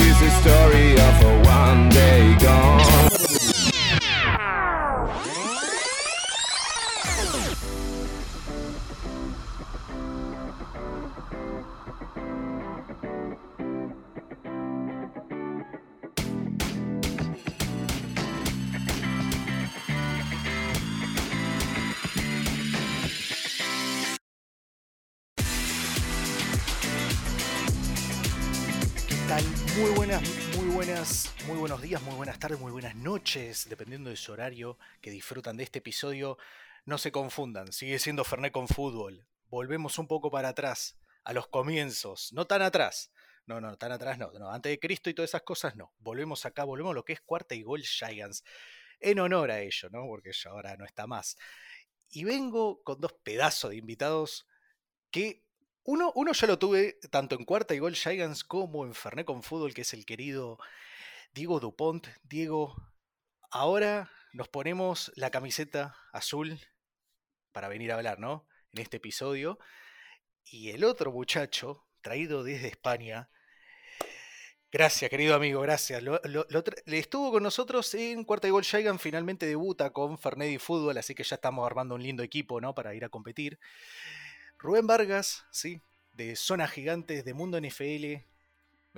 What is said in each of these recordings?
Is the story of a one day gone. Muy buenos días, muy buenas tardes, muy buenas noches, dependiendo de su horario que disfrutan de este episodio. No se confundan, sigue siendo Fernet con fútbol. Volvemos un poco para atrás, a los comienzos, no tan atrás. No, no, tan atrás no, no, antes de Cristo y todas esas cosas no. Volvemos acá, volvemos a lo que es cuarta y gol Giants. En honor a ello, ¿no? Porque ya ahora no está más. Y vengo con dos pedazos de invitados que uno, uno ya lo tuve tanto en cuarta y gol Giants como en Fernet con fútbol, que es el querido Diego Dupont. Diego, ahora nos ponemos la camiseta azul para venir a hablar, ¿no? En este episodio. Y el otro muchacho, traído desde España. Gracias, querido amigo, gracias. Lo- lo- lo estuvo con nosotros en Cuarta y Gol Gigan, finalmente debuta con Fernet y Fútbol, así que ya estamos armando un lindo equipo, ¿no? Para ir a competir. Rubén Vargas, sí, de Zona Gigantes, de Mundo NFL.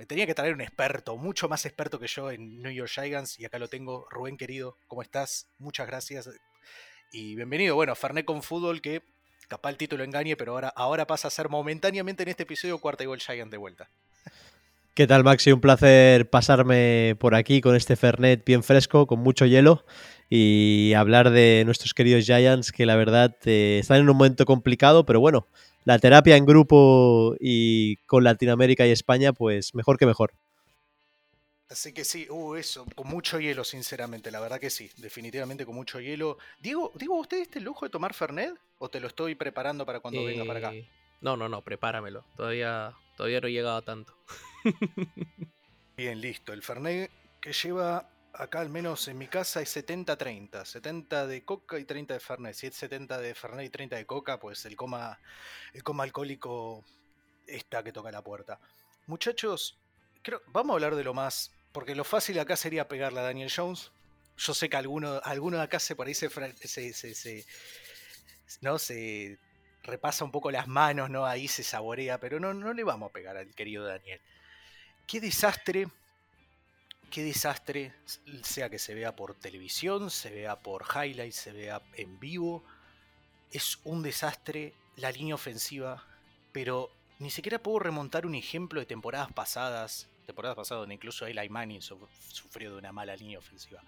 Me tenía que traer un experto, mucho más experto que yo en New York Giants, y acá lo tengo. Rubén, querido, ¿cómo estás? Muchas gracias. Y bienvenido. Bueno, Fernet con Fútbol, que capaz el título engañe, pero ahora, ahora pasa a ser momentáneamente en este episodio Cuarta y Gol Giant de vuelta. ¿Qué tal, Maxi? Un placer pasarme por aquí con este Fernet bien fresco, con mucho hielo, y hablar de nuestros queridos Giants, que la verdad eh, están en un momento complicado, pero bueno, la terapia en grupo y con Latinoamérica y España, pues mejor que mejor. Así que sí, uh, eso, con mucho hielo, sinceramente, la verdad que sí, definitivamente con mucho hielo. Diego, Diego, ¿usted diste el lujo de tomar Fernet? ¿O te lo estoy preparando para cuando venga para acá? Eh, No, no, no, prepáramelo. Todavía, todavía no he llegado a tanto. Bien, listo. El Fernet que lleva acá, al menos en mi casa, es 70-30. 70 de coca y 30 de Fernet. Si es 70 de Fernet y 30 de coca, pues el coma, el coma alcohólico está que toca la puerta. Muchachos, vamos a hablar de lo más. Porque lo fácil acá sería pegarle a Daniel Jones. Yo sé que alguno, alguno de acá se por se, se- se- ¿no? se repasa un poco las manos, ¿no? Ahí se saborea, pero no, no le vamos a pegar al querido Daniel. Qué desastre, qué desastre, sea que se vea por televisión, se vea por highlights, se vea en vivo. Es un desastre la línea ofensiva, pero ni siquiera puedo remontar un ejemplo de temporadas pasadas, temporadas pasadas donde incluso Eli Manning su- sufrió de una mala línea ofensiva.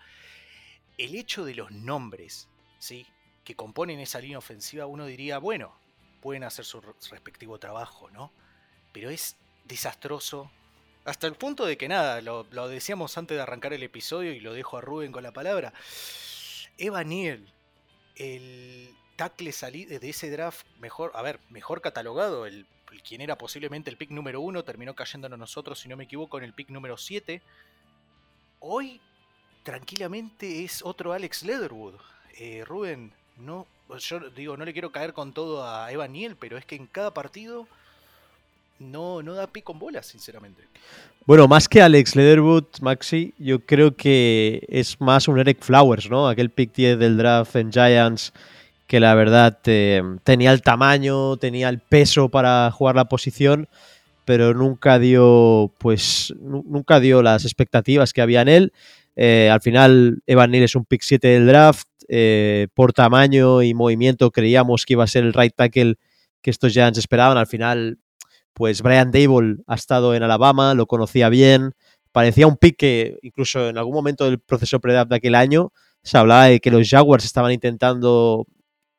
El hecho de los nombres, ¿sí? que componen esa línea ofensiva, uno diría, bueno, pueden hacer su re- respectivo trabajo, ¿no? Pero es desastroso. Hasta el punto de que nada, lo, decíamos antes de arrancar el episodio y lo dejo a Rubén con la palabra. Eva Neal, el tackle de ese draft mejor, a ver, mejor catalogado, el, quien era posiblemente el pick número uno, terminó cayéndonos nosotros, si no me equivoco, en el pick número 7. Hoy, tranquilamente, es otro Alex Leatherwood. Eh, Rubén, no, yo digo, no le quiero caer con todo a Eva Niel, pero es que en cada partido no, no da pie con bola, sinceramente. Bueno, más que Alex Leatherwood, Maxi, yo creo que es más un Eric Flowers, ¿no? Aquel pick 10 del draft en Giants que la verdad eh, tenía el tamaño, tenía el peso para jugar la posición, pero nunca dio, pues, nu- nunca dio las expectativas que había en él. Eh, al final, Evan Neal es un pick 7 del draft. eh, por tamaño y movimiento creíamos que iba a ser el right tackle que estos Giants esperaban. Al final, pues Brian Dable ha estado en Alabama, lo conocía bien. Parecía un pick incluso en algún momento del proceso pre-draft de aquel año se hablaba de que los Jaguars estaban intentando,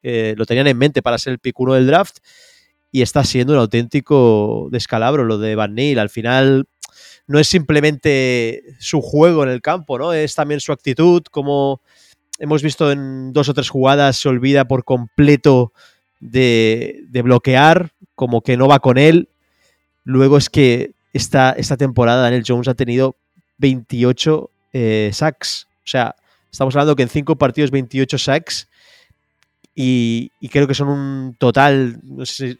eh, lo tenían en mente para ser el pick 1 del draft y está siendo un auténtico descalabro lo de Van Neal. Al final no es simplemente su juego en el campo, ¿no? Es también su actitud, como hemos visto en dos o tres jugadas, se olvida por completo de bloquear, como que no va con él. Luego es que esta, esta temporada Daniel Jones ha tenido 28 eh, sacks. O sea, estamos hablando que en cinco partidos 28 sacks y, y creo que son un total, no sé,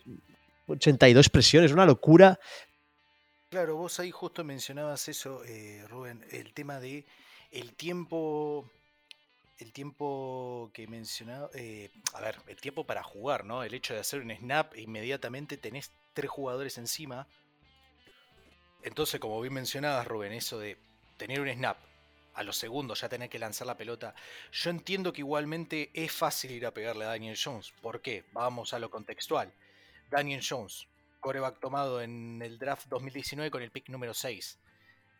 82 presiones, una locura. Claro, vos ahí justo mencionabas eso, eh, Rubén, el tema de el tiempo, el tiempo que mencionaba, eh, a ver, el tiempo para jugar, ¿no? El hecho de hacer un snap inmediatamente tenés tres jugadores encima. Entonces, como bien mencionabas, Rubén, eso de tener un snap, a los segundos ya tener que lanzar la pelota. Yo entiendo que igualmente es fácil ir a pegarle a Daniel Jones. ¿Por qué? Vamos a lo contextual. Daniel Jones, coreback tomado en el draft 2019 con el pick número 6.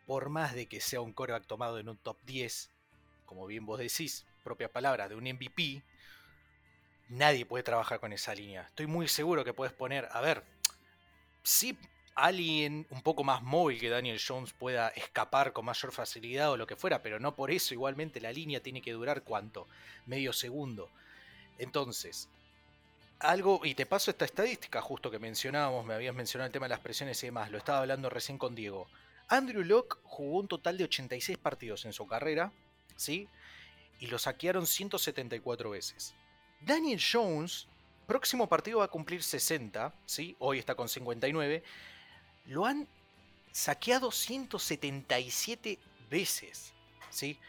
Por más de que sea un coreback tomado en un top 10, como bien vos decís, propias palabras, de un MVP, nadie puede trabajar con esa línea. Estoy muy seguro que puedes poner, a ver, sí alguien un poco más móvil que Daniel Jones pueda escapar con mayor facilidad o lo que fuera, pero no por eso igualmente la línea tiene que durar cuánto, medio segundo. Entonces, algo, y te paso esta estadística justo que mencionábamos, me habías mencionado el tema de las presiones y demás, lo estaba hablando recién con Diego. Andrew Locke jugó un total de 86 partidos en su carrera, ¿sí? Y lo saquearon 174 veces. Daniel Jones, próximo partido va a cumplir 60, ¿sí? Hoy está con 59. Lo han saqueado 177 veces, ¿sí?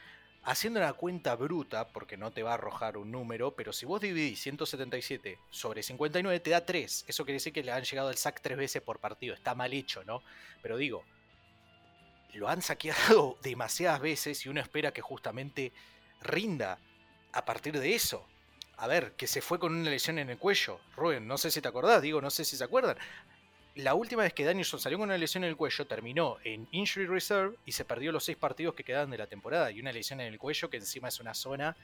haciendo una cuenta bruta, porque no te va a arrojar un número, pero si vos dividís 177 sobre 59 te da 3. Eso quiere decir que le han llegado al sack 3 veces por partido. Está mal hecho, ¿no? Pero digo, lo han saqueado demasiadas veces y uno espera que justamente rinda a partir de eso. A ver, que se fue con una lesión en el cuello. Rubén, no sé si te acordás, digo, no sé si se acuerdan la última vez que Danielson salió con una lesión en el cuello terminó en Injury Reserve y se perdió los seis partidos que quedaban de la temporada. Y una lesión en el cuello que encima es una zona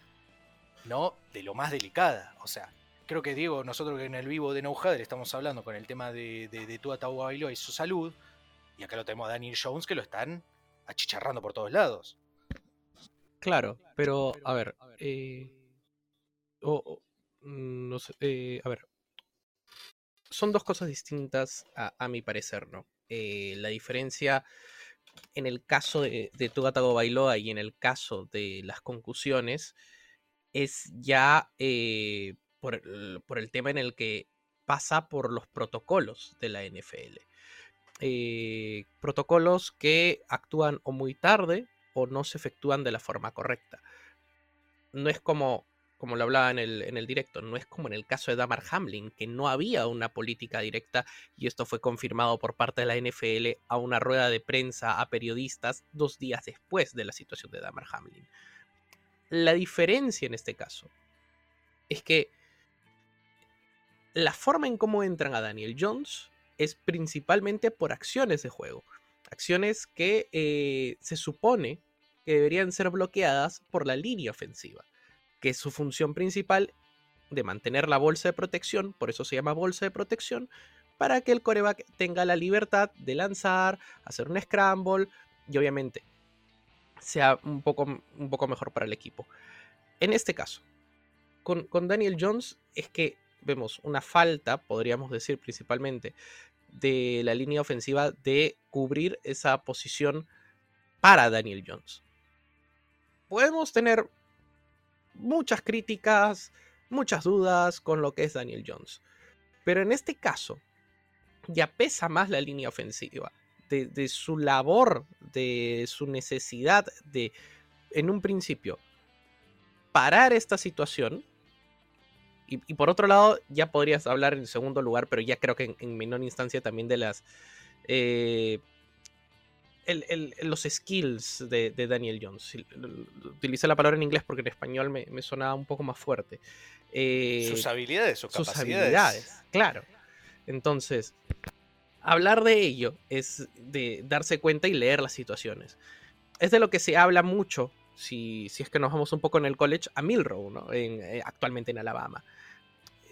no de lo más delicada. O sea, creo que Diego, nosotros que en el vivo de No le estamos hablando con el tema de, de, de y su salud. Y acá lo tenemos a Daniel Jones que lo están achicharrando por todos lados. Claro, pero a ver, eh, mm, no sé, eh, a ver, son dos cosas distintas a, mi parecer, ¿no? Eh, la diferencia en el caso de, de Tugatago Bailoa y en el caso de las concusiones es ya eh, por, el tema en el que pasa por los protocolos de la NFL. Eh, protocolos que actúan o muy tarde o no se efectúan de la forma correcta. No es como como lo hablaba en el, en el directo, no es como en el caso de Damar Hamlin, que no había una política directa y esto fue confirmado por parte de la NFL a una rueda de prensa a periodistas dos días después de la situación de Damar Hamlin. La diferencia en este caso es que la forma en cómo entran a Daniel Jones es principalmente por acciones de juego. Acciones que eh, se supone que deberían ser bloqueadas por la línea ofensiva que es su función principal de mantener la bolsa de protección, por eso se llama bolsa de protección, para que el coreback tenga la libertad de lanzar, hacer un scramble y obviamente sea un poco, un poco mejor para el equipo. En este caso, con, con Daniel Jones es que vemos una falta, podríamos decir principalmente, de la línea ofensiva de cubrir esa posición para Daniel Jones. Podemos tener muchas críticas, muchas dudas con lo que es Daniel Jones. Pero en este caso, ya pesa más la línea ofensiva, de, su labor, de su necesidad de, en un principio, parar esta situación. Y, por otro lado, ya podrías hablar en segundo lugar, pero ya creo que en, menor instancia también de las eh, los skills de, Daniel Jones. Utilicé la palabra en inglés porque en español me, sonaba un poco más fuerte. Eh, sus habilidades, sus, sus habilidades. Claro. Entonces, hablar de ello es de darse cuenta y leer las situaciones. Es de lo que se habla mucho, si, si es que nos vamos un poco en el college, a Milrow, ¿no? Eh, actualmente en Alabama.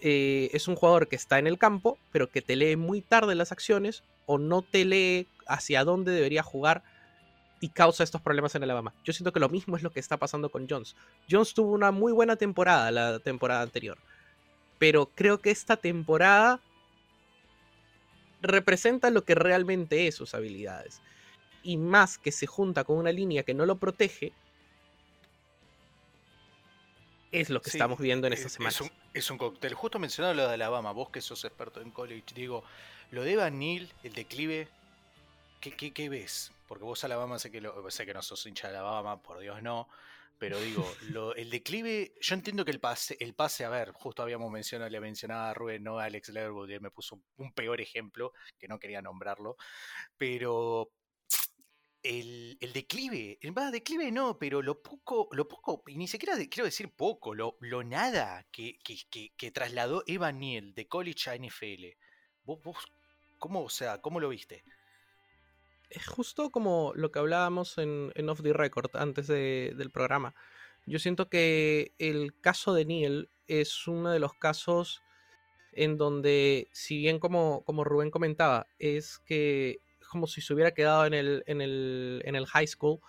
Eh, es un jugador que está en el campo, pero que te lee muy tarde las acciones o no te lee hacia dónde debería jugar y causa estos problemas en Alabama. Yo siento que lo mismo es lo que está pasando con Jones. Jones tuvo una muy buena temporada la temporada anterior, pero creo que esta temporada representa lo que realmente es sus habilidades. Y más que se junta con una línea que no lo protege, es lo que estamos viendo en esta semana. Es un, cóctel. Justo mencionado lo de Alabama, vos que sos experto en college, digo, lo de Van el declive, ¿qué, qué, qué ves? Porque vos Alabama sé que, lo, sé que no sos hincha de Alabama, por Dios no. Pero digo, lo- el declive, yo entiendo que el pase, el pase, a ver, justo habíamos mencionado, le mencionaba a Rubén, no a Alex él me puso un, un peor ejemplo, que no quería nombrarlo, pero el, el declive, más declive no, pero lo poco, lo poco, y ni siquiera quiero decir poco, lo, lo nada que, que, que- que trasladó Evan Neal de college a NFL. Vos, ¿cómo, o sea, cómo lo viste? Es justo como lo que hablábamos en, en Off the Record antes de- del programa. Yo siento que el caso de Neil es uno de los casos en donde, si bien como, como Rubén comentaba, es que como si se hubiera quedado en el, en el, en el high school,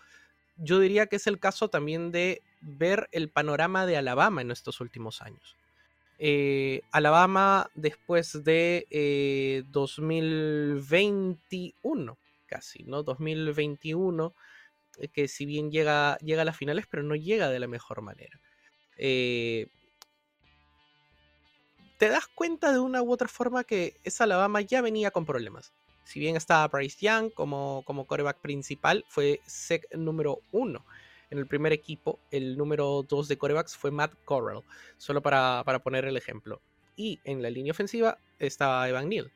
yo diría que es el caso también de ver el panorama de Alabama en estos últimos años. Eh, Alabama después de eh, 2021, casi, ¿no? 2021, eh, que si bien llega, llega a las finales, pero no llega de la mejor manera. Eh, te das cuenta de una u otra forma que esa Alabama ya venía con problemas. Si bien estaba Bryce Young como, como coreback principal, fue sec número uno en el primer equipo. El número dos de corebacks fue Matt Corral, solo para, para poner el ejemplo. Y en la línea ofensiva estaba Evan Neal.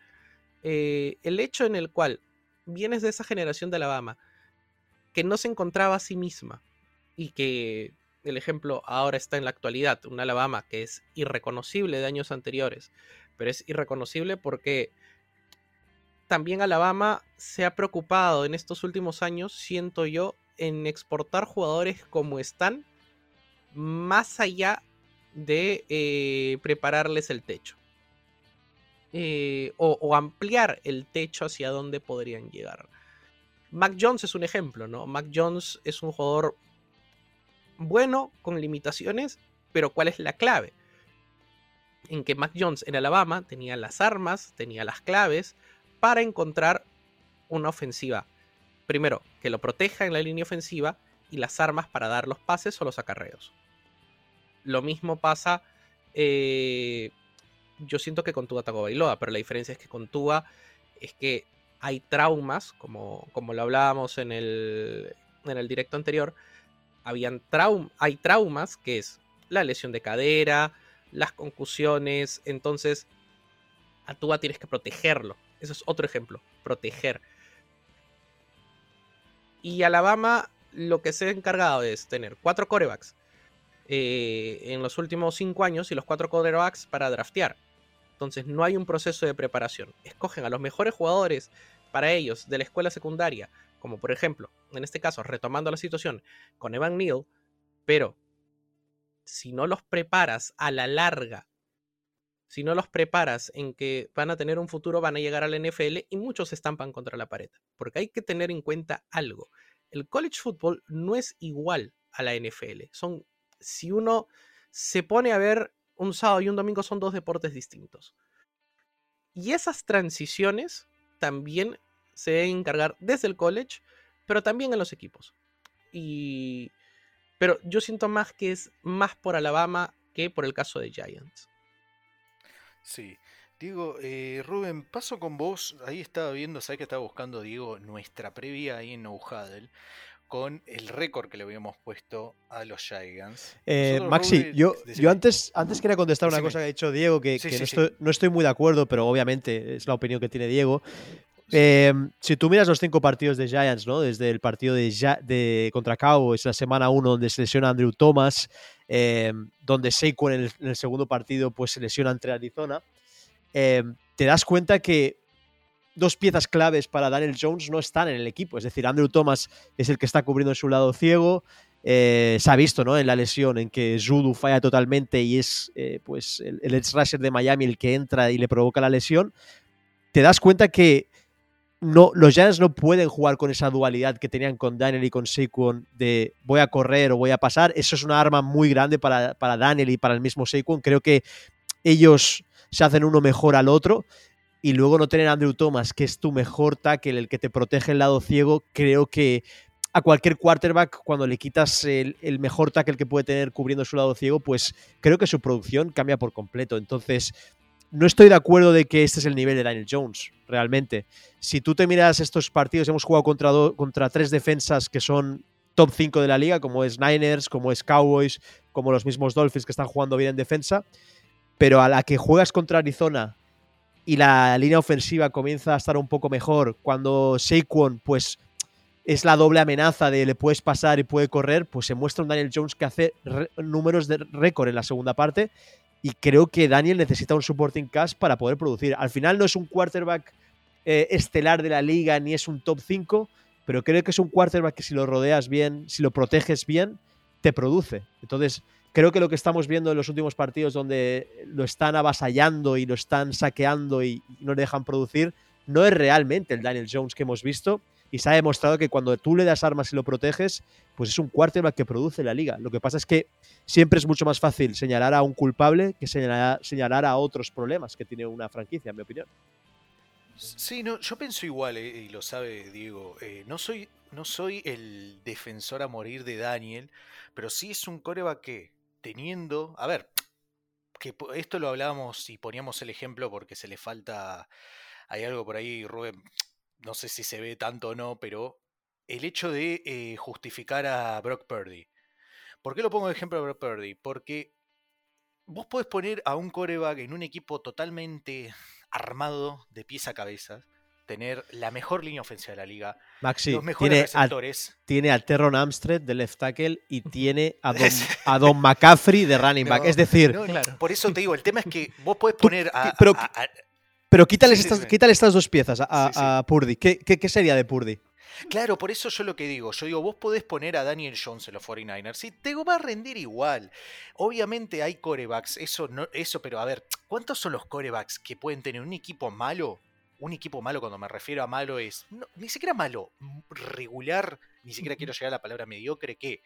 Eh, el hecho en el cual vienes de esa generación de Alabama que no se encontraba a sí misma y que el ejemplo ahora está en la actualidad, un Alabama que es irreconocible de años anteriores, pero es irreconocible porque también Alabama se ha preocupado en estos últimos años, siento yo, en exportar jugadores como están, más allá de eh, prepararles el techo. Eh, o, o ampliar el techo hacia donde podrían llegar. Mac Jones es un ejemplo, ¿no? Mac Jones es un jugador bueno, con limitaciones, pero ¿cuál es la clave? En que Mac Jones en Alabama tenía las armas, tenía las claves para encontrar una ofensiva. Primero, que lo proteja en la línea ofensiva y las armas para dar los pases o los acarreos. Lo mismo pasa, eh, yo siento que con Tua Tagovailoa, pero la diferencia es que con Tua es que hay traumas, como, como lo hablábamos en el, en el directo anterior, habían traum hay traumas, que es la lesión de cadera, las concusiones, entonces a Tua tienes que protegerlo. Eso es otro ejemplo, proteger. Y Alabama lo que se ha encargado es tener cuatro corebacks eh, en los últimos cinco años y los cuatro corebacks para draftear. Entonces no hay un proceso de preparación. Escogen a los mejores jugadores para ellos de la escuela secundaria, como por ejemplo, en este caso, retomando la situación con Evan Neal, pero si no los preparas a la larga, si no los preparas en que van a tener un futuro, van a llegar al NFL y muchos se estampan contra la pared. Porque hay que tener en cuenta algo. El college football no es igual a la NFL. Son, si uno se pone a ver un sábado y un domingo, son dos deportes distintos. Y esas transiciones también se deben encargar desde el college, pero también en los equipos. Y pero yo siento más que es más por Alabama que por el caso de Giants. Sí. Diego, eh, Rubén, paso con vos. Ahí estaba viendo, sabes que estaba buscando, Diego, nuestra previa ahí en No con el récord que le habíamos puesto a los Giants. Eh, Maxi, Rubén, yo, decime. yo antes, antes quería contestar una Decime. cosa que ha dicho Diego, que, Sí, que sí, no, sí. estoy, no estoy muy de acuerdo, pero obviamente es la opinión que tiene Diego. Eh, si tú miras los cinco partidos de Giants, ¿no? Desde el partido de, de contra Cowboys, la semana 1, donde se lesiona Andrew Thomas, eh, donde Saquon en el, en segundo partido pues se lesiona entre Arizona, eh, te das cuenta que dos piezas claves para Daniel Jones no están en el equipo. Es decir, Andrew Thomas es el que está cubriendo en su lado ciego. Eh, se ha visto ¿no? en la lesión en que Judu falla totalmente y es eh, pues el, el edge rusher de Miami el que entra y le provoca la lesión. Te das cuenta que no, los Giants no pueden jugar con esa dualidad que tenían con Daniel y con Saquon de voy a correr o voy a pasar. Eso es una arma muy grande para, para Daniel y para el mismo Saquon. Creo que ellos se hacen uno mejor al otro y luego no tener a Andrew Thomas, que es tu mejor tackle, el que te protege el lado ciego, creo que a cualquier quarterback, cuando le quitas el, el mejor tackle que puede tener cubriendo su lado ciego, pues creo que su producción cambia por completo. Entonces, no estoy de acuerdo de que este es el nivel de Daniel Jones, realmente. Si tú te miras estos partidos, hemos jugado contra, contra tres defensas que son top 5 de la liga, como es Niners, como es Cowboys, como los mismos Dolphins que están jugando bien en defensa, pero a la que juegas contra Arizona y la línea ofensiva comienza a estar un poco mejor, cuando Saquon, pues es la doble amenaza de le puedes pasar y puede correr, pues se muestra un Daniel Jones que hace números de récord en la segunda parte y creo que Daniel necesita un supporting cast para poder producir. Al final no es un quarterback eh, estelar de la liga ni es un top 5, pero creo que es un quarterback que si lo rodeas bien, si lo proteges bien, te produce. Entonces, creo que lo que estamos viendo en los últimos partidos donde lo están avasallando y lo están saqueando y no le dejan producir, no es realmente el Daniel Jones que hemos visto y se ha demostrado que cuando tú le das armas y lo proteges, pues es un quarterback que produce la liga. Lo que pasa es que siempre es mucho más fácil señalar a un culpable que señalar, señalar a otros problemas que tiene una franquicia, en mi opinión. Sí, no, yo pienso igual, eh, y lo sabe Diego. eh, no, soy, no soy el defensor a morir de Daniel, pero sí es un coreback que, teniendo. A ver, que esto lo hablábamos y poníamos el ejemplo porque se le falta. Hay algo por ahí, Rubén, no sé si se ve tanto o no, pero el hecho de eh, justificar a Brock Purdy. ¿Por qué lo pongo de ejemplo a Brock Purdy? Porque vos podés poner a un coreback en un equipo totalmente armado de pies a cabeza, tener la mejor línea ofensiva de la liga, Maxi los mejores tiene a, tiene a Terron Amstrad de left tackle y tiene a Don, a Don McCaffrey de running back. No, es decir, no, no, Claro. Por eso te digo, el tema es que vos podés poner a, pero- a- a- pero quítales, Sí, sí, estas, sí. quítale estas dos piezas a, a- Sí, sí. a Purdy. ¿Qué, qué, qué sería de Purdy? Claro, por eso yo lo que digo, yo digo, vos podés poner a Daniel Jones en los 49ers y te va a rendir igual. Obviamente hay corebacks, eso no, eso, pero a ver, ¿cuántos son los corebacks que pueden tener un equipo malo? Un equipo malo, cuando me refiero a malo, es no, ni siquiera malo, regular, ni siquiera quiero llegar a la palabra mediocre, que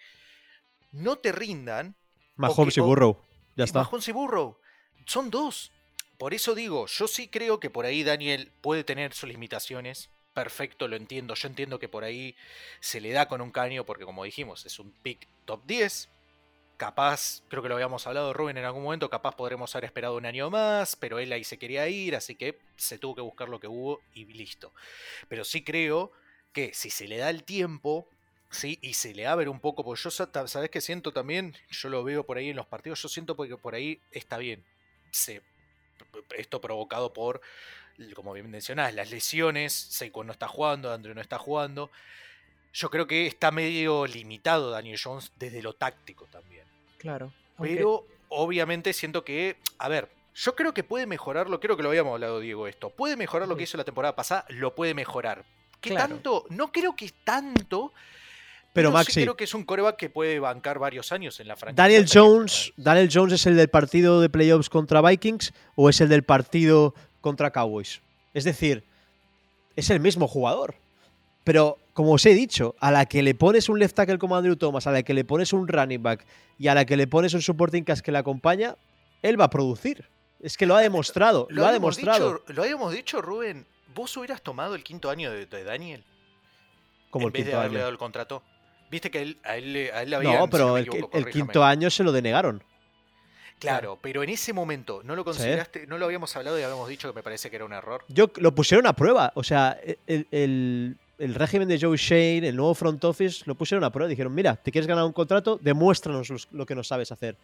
no te rindan. Mahomes y Burrow. Ya está. Mahomes y Burrow. Son dos. Por eso digo, yo sí creo que por ahí Daniel puede tener sus limitaciones. Perfecto, lo entiendo. Yo entiendo que por ahí se le da con un caño porque como dijimos, es un pick top 10. Capaz, creo que lo habíamos hablado Rubén en algún momento, capaz podremos haber esperado un año más, pero él ahí se quería ir, así que se tuvo que buscar lo que hubo y listo. Pero sí creo que si se le da el tiempo, sí, y se le abre un poco, porque yo, ¿sabes qué siento también? Yo lo veo por ahí en los partidos, yo siento porque por ahí está bien. Se, esto provocado por, como bien mencionás, las lesiones, Seiko no está jugando, Andrew no está jugando. Yo creo que está medio limitado Daniel Jones desde lo táctico también. Claro. aunque- Pero obviamente siento que, a ver, yo creo que puede mejorarlo, creo que lo habíamos hablado Diego esto, puede mejorar lo que hizo la temporada pasada, lo puede mejorar. ¿Qué Claro. tanto? No creo que tanto, Pero Maxi, creo que es un coreback que puede bancar varios años en la franquicia. Daniel Jones, Daniel Jones es el del partido de playoffs contra Vikings o es el del partido contra Cowboys. Es decir, es el mismo jugador. Pero como os he dicho, a la que le pones un left tackle como Andrew Thomas, a la que le pones un running back y a la que le pones un supporting cast que le acompaña, él va a producir. Es que lo ha demostrado, lo, ha demostrado. Dicho, lo habíamos dicho, Rubén. ¿Vos hubieras tomado el quinto año de, de Daniel? como en el vez de haberle año. dado el contrato. Viste que él, a él, le- a él le habían, No, si pero me el, equivoco, el quinto año se lo denegaron. Claro, pero en ese momento, ¿no lo consideraste? ¿No lo habíamos hablado y habíamos dicho que me parece que era un error? Yo lo pusieron a prueba. O sea, el, el- el régimen de Joe Shane, el nuevo front office, lo pusieron a prueba. Dijeron, mira, ¿te quieres ganar un contrato? Demuéstranos los- lo que no sabes hacer.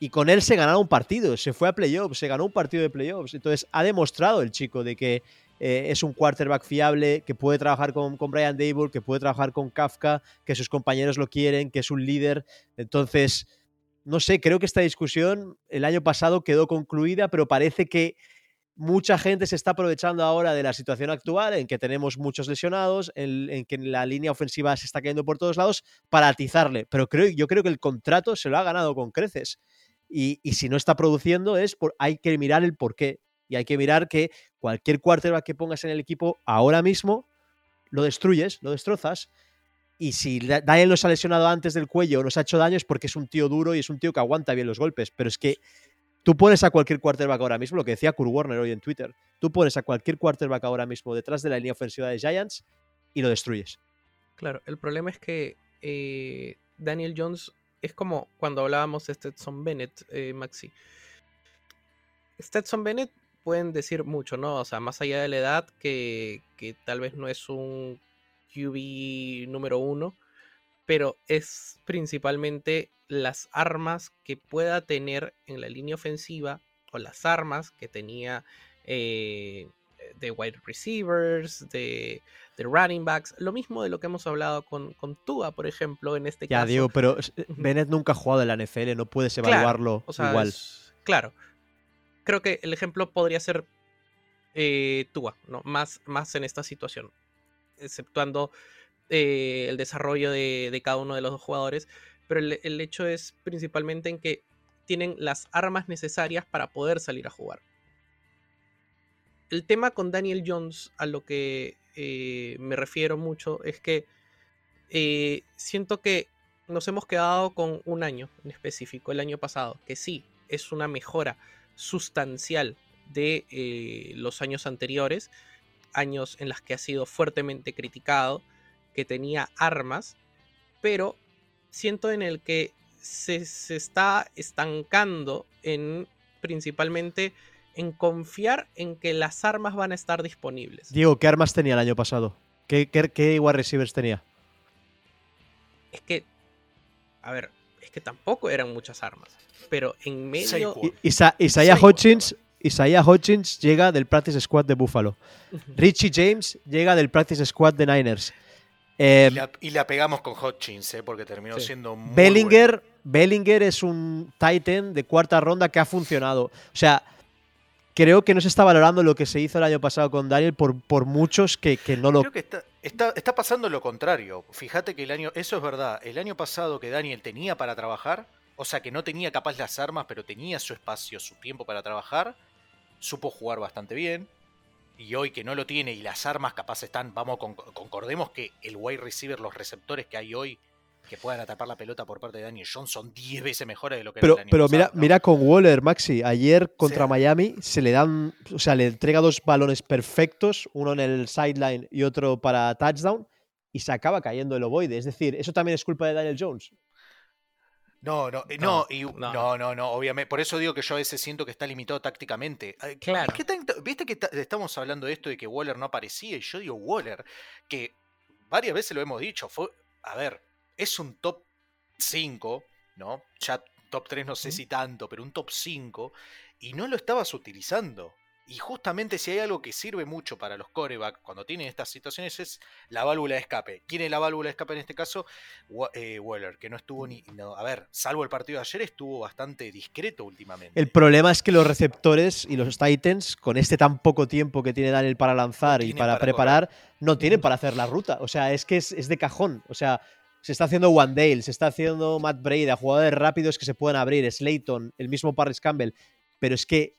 Y con él se ganaron un partido, se fue a playoffs, se ganó un partido de playoffs. Entonces ha demostrado el chico de que eh, es un quarterback fiable, que puede trabajar con, Brian Dable, que puede trabajar con Kafka, que sus compañeros lo quieren, que es un líder. Entonces, no sé, creo que esta discusión el año pasado quedó concluida, pero parece que mucha gente se está aprovechando ahora de la situación actual, en que tenemos muchos lesionados, en, que la línea ofensiva se está cayendo por todos lados, para atizarle. Pero creo, yo creo que el contrato se lo ha ganado con creces. Y, si no está produciendo, es por, hay que mirar el porqué. Y hay que mirar que cualquier quarterback que pongas en el equipo ahora mismo, lo destruyes, lo destrozas. Y si Da- Daniel nos ha lesionado antes del cuello o nos ha hecho daño es porque es un tío duro y es un tío que aguanta bien los golpes. Pero es que tú pones a cualquier quarterback ahora mismo, lo que decía Kurt Warner hoy en Twitter, tú pones a cualquier quarterback ahora mismo detrás de la línea ofensiva de Giants y lo destruyes. Claro, el problema es que eh, Daniel Jones es como cuando hablábamos de Stetson Bennett, eh, Maxi. Stetson Bennett pueden decir mucho, ¿no? O sea, más allá de la edad, que, que tal vez no es un QB número uno, pero es principalmente las armas que pueda tener en la línea ofensiva o las armas que tenía eh, de wide receivers, de, de running backs, lo mismo de lo que hemos hablado con, con Tua, por ejemplo, en este Ya, caso. digo, pero. Bennett nunca ha jugado en la NFL, no puedes Claro, evaluarlo O sea, igual. es- claro. Creo que el ejemplo podría ser eh, Tua, ¿no? Más, más en esta situación. Exceptuando eh, el desarrollo de, cada uno de los dos jugadores. Pero el, el hecho es principalmente en que tienen las armas necesarias para poder salir a jugar. El tema con Daniel Jones, a lo que eh, me refiero mucho, es que eh, siento que nos hemos quedado con un año en específico, el año pasado, que sí, es una mejora sustancial de eh, los años anteriores, años en las que ha sido fuertemente criticado, que tenía armas, pero siento en el que se, se está estancando en principalmente en confiar en que las armas van a estar disponibles. Diego, ¿qué armas tenía el año pasado? ¿Qué, qué, qué wide receivers tenía? Es que, a ver, es que tampoco eran muchas armas, pero en medio... Isa- Isaiah. Hodgins, Isaiah Hodgins llega del practice squad de Buffalo. Richie James llega del practice squad de Niners. Eh, Y la, y la pegamos con Hodgins, ¿eh? porque terminó Sí. siendo muy Bellinger, Bellinger es un Titan de cuarta ronda que ha funcionado. O sea, creo que no se está valorando lo que se hizo el año pasado con Daniel por, por muchos que, que no lo. Creo que está, está, está pasando lo contrario. Fíjate que el año, eso es verdad, el año pasado que Daniel tenía para trabajar, o sea que no tenía capaz las armas, pero tenía su espacio, su tiempo para trabajar, supo jugar bastante bien. Y hoy que no lo tiene y las armas capaz están, vamos, con- concordemos que el wide receiver, los receptores que hay hoy que puedan atrapar la pelota por parte de Daniel Jones son 10 veces mejores de lo que Pero, era el año pero mira, mira con Waller, Maxi. Ayer contra Sí. Miami se le dan. O sea, le entrega dos balones perfectos, uno en el sideline y otro para touchdown, y se acaba cayendo el ovoide. Es decir, eso también es culpa de Daniel Jones. No, no, eh, No, no, y- no. no, no, no, obviamente. Por eso digo que yo a veces siento que está limitado tácticamente. Claro. es que tanto- Viste que ta- estamos hablando de esto de que Waller no aparecía, y yo digo Waller, que varias veces lo hemos dicho, fue, a ver, es un top 5, ¿no? Ya top 3 no sé si tanto, pero un top 5, y no lo estabas utilizando. Y justamente si hay algo que sirve mucho para los corebacks cuando tienen estas situaciones es la válvula de escape. ¿Quién es la válvula de escape en este caso? Eh, Waller, que no estuvo ni. no, a ver, salvo el partido de ayer, estuvo bastante discreto últimamente. El problema es que los receptores y los Titans, con este tan poco tiempo que tiene Daniel para lanzar y para, para preparar, no tienen para hacer la ruta. O sea, es que es, es de cajón. O sea, se está haciendo Wandale, se está haciendo Matt Breda, jugadores rápidos que se pueden abrir, Slayton, el mismo Parris Campbell. Pero es que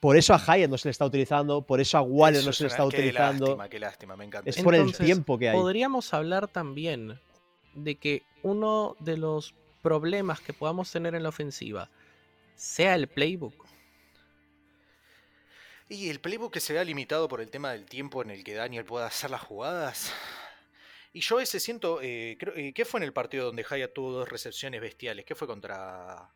por eso a Hyatt no se le está utilizando, por eso a Waller Eso no se le está qué utilizando. Lástima, qué lástima, me encanta. Es por el tiempo que hay. Podríamos hablar también de que uno de los problemas que podamos tener en la ofensiva sea el playbook. Y el playbook que se vea limitado por el tema del tiempo en el que Daniel pueda hacer las jugadas. Y yo veces siento. Eh, creo, eh, ¿Qué fue en el partido donde Hyatt tuvo dos recepciones bestiales? ¿Qué fue contra.?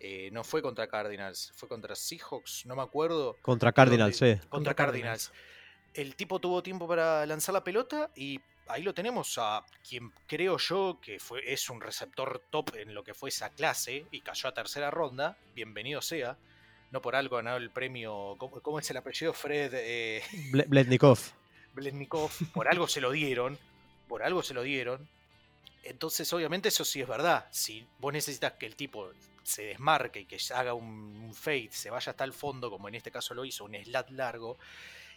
eh, no fue contra Cardinals, fue contra Seahawks, no me acuerdo. Contra Cardinals, donde- sí. Contra Contra Cardinals. El tipo tuvo tiempo para lanzar la pelota y ahí lo tenemos a quien creo yo que fue, es un receptor top en lo que fue esa clase y cayó a tercera ronda. Bienvenido sea. No por algo ha ganado el premio. ¿Cómo, cómo es el apellido? Fred eh, Ble- Bletnikov. Bletnikov. Por algo se lo dieron. Por algo se lo dieron. Entonces, obviamente, eso sí es verdad. Si vos necesitas que el tipo se desmarque y que haga un, fade, se vaya hasta el fondo, como en este caso lo hizo, un slat largo,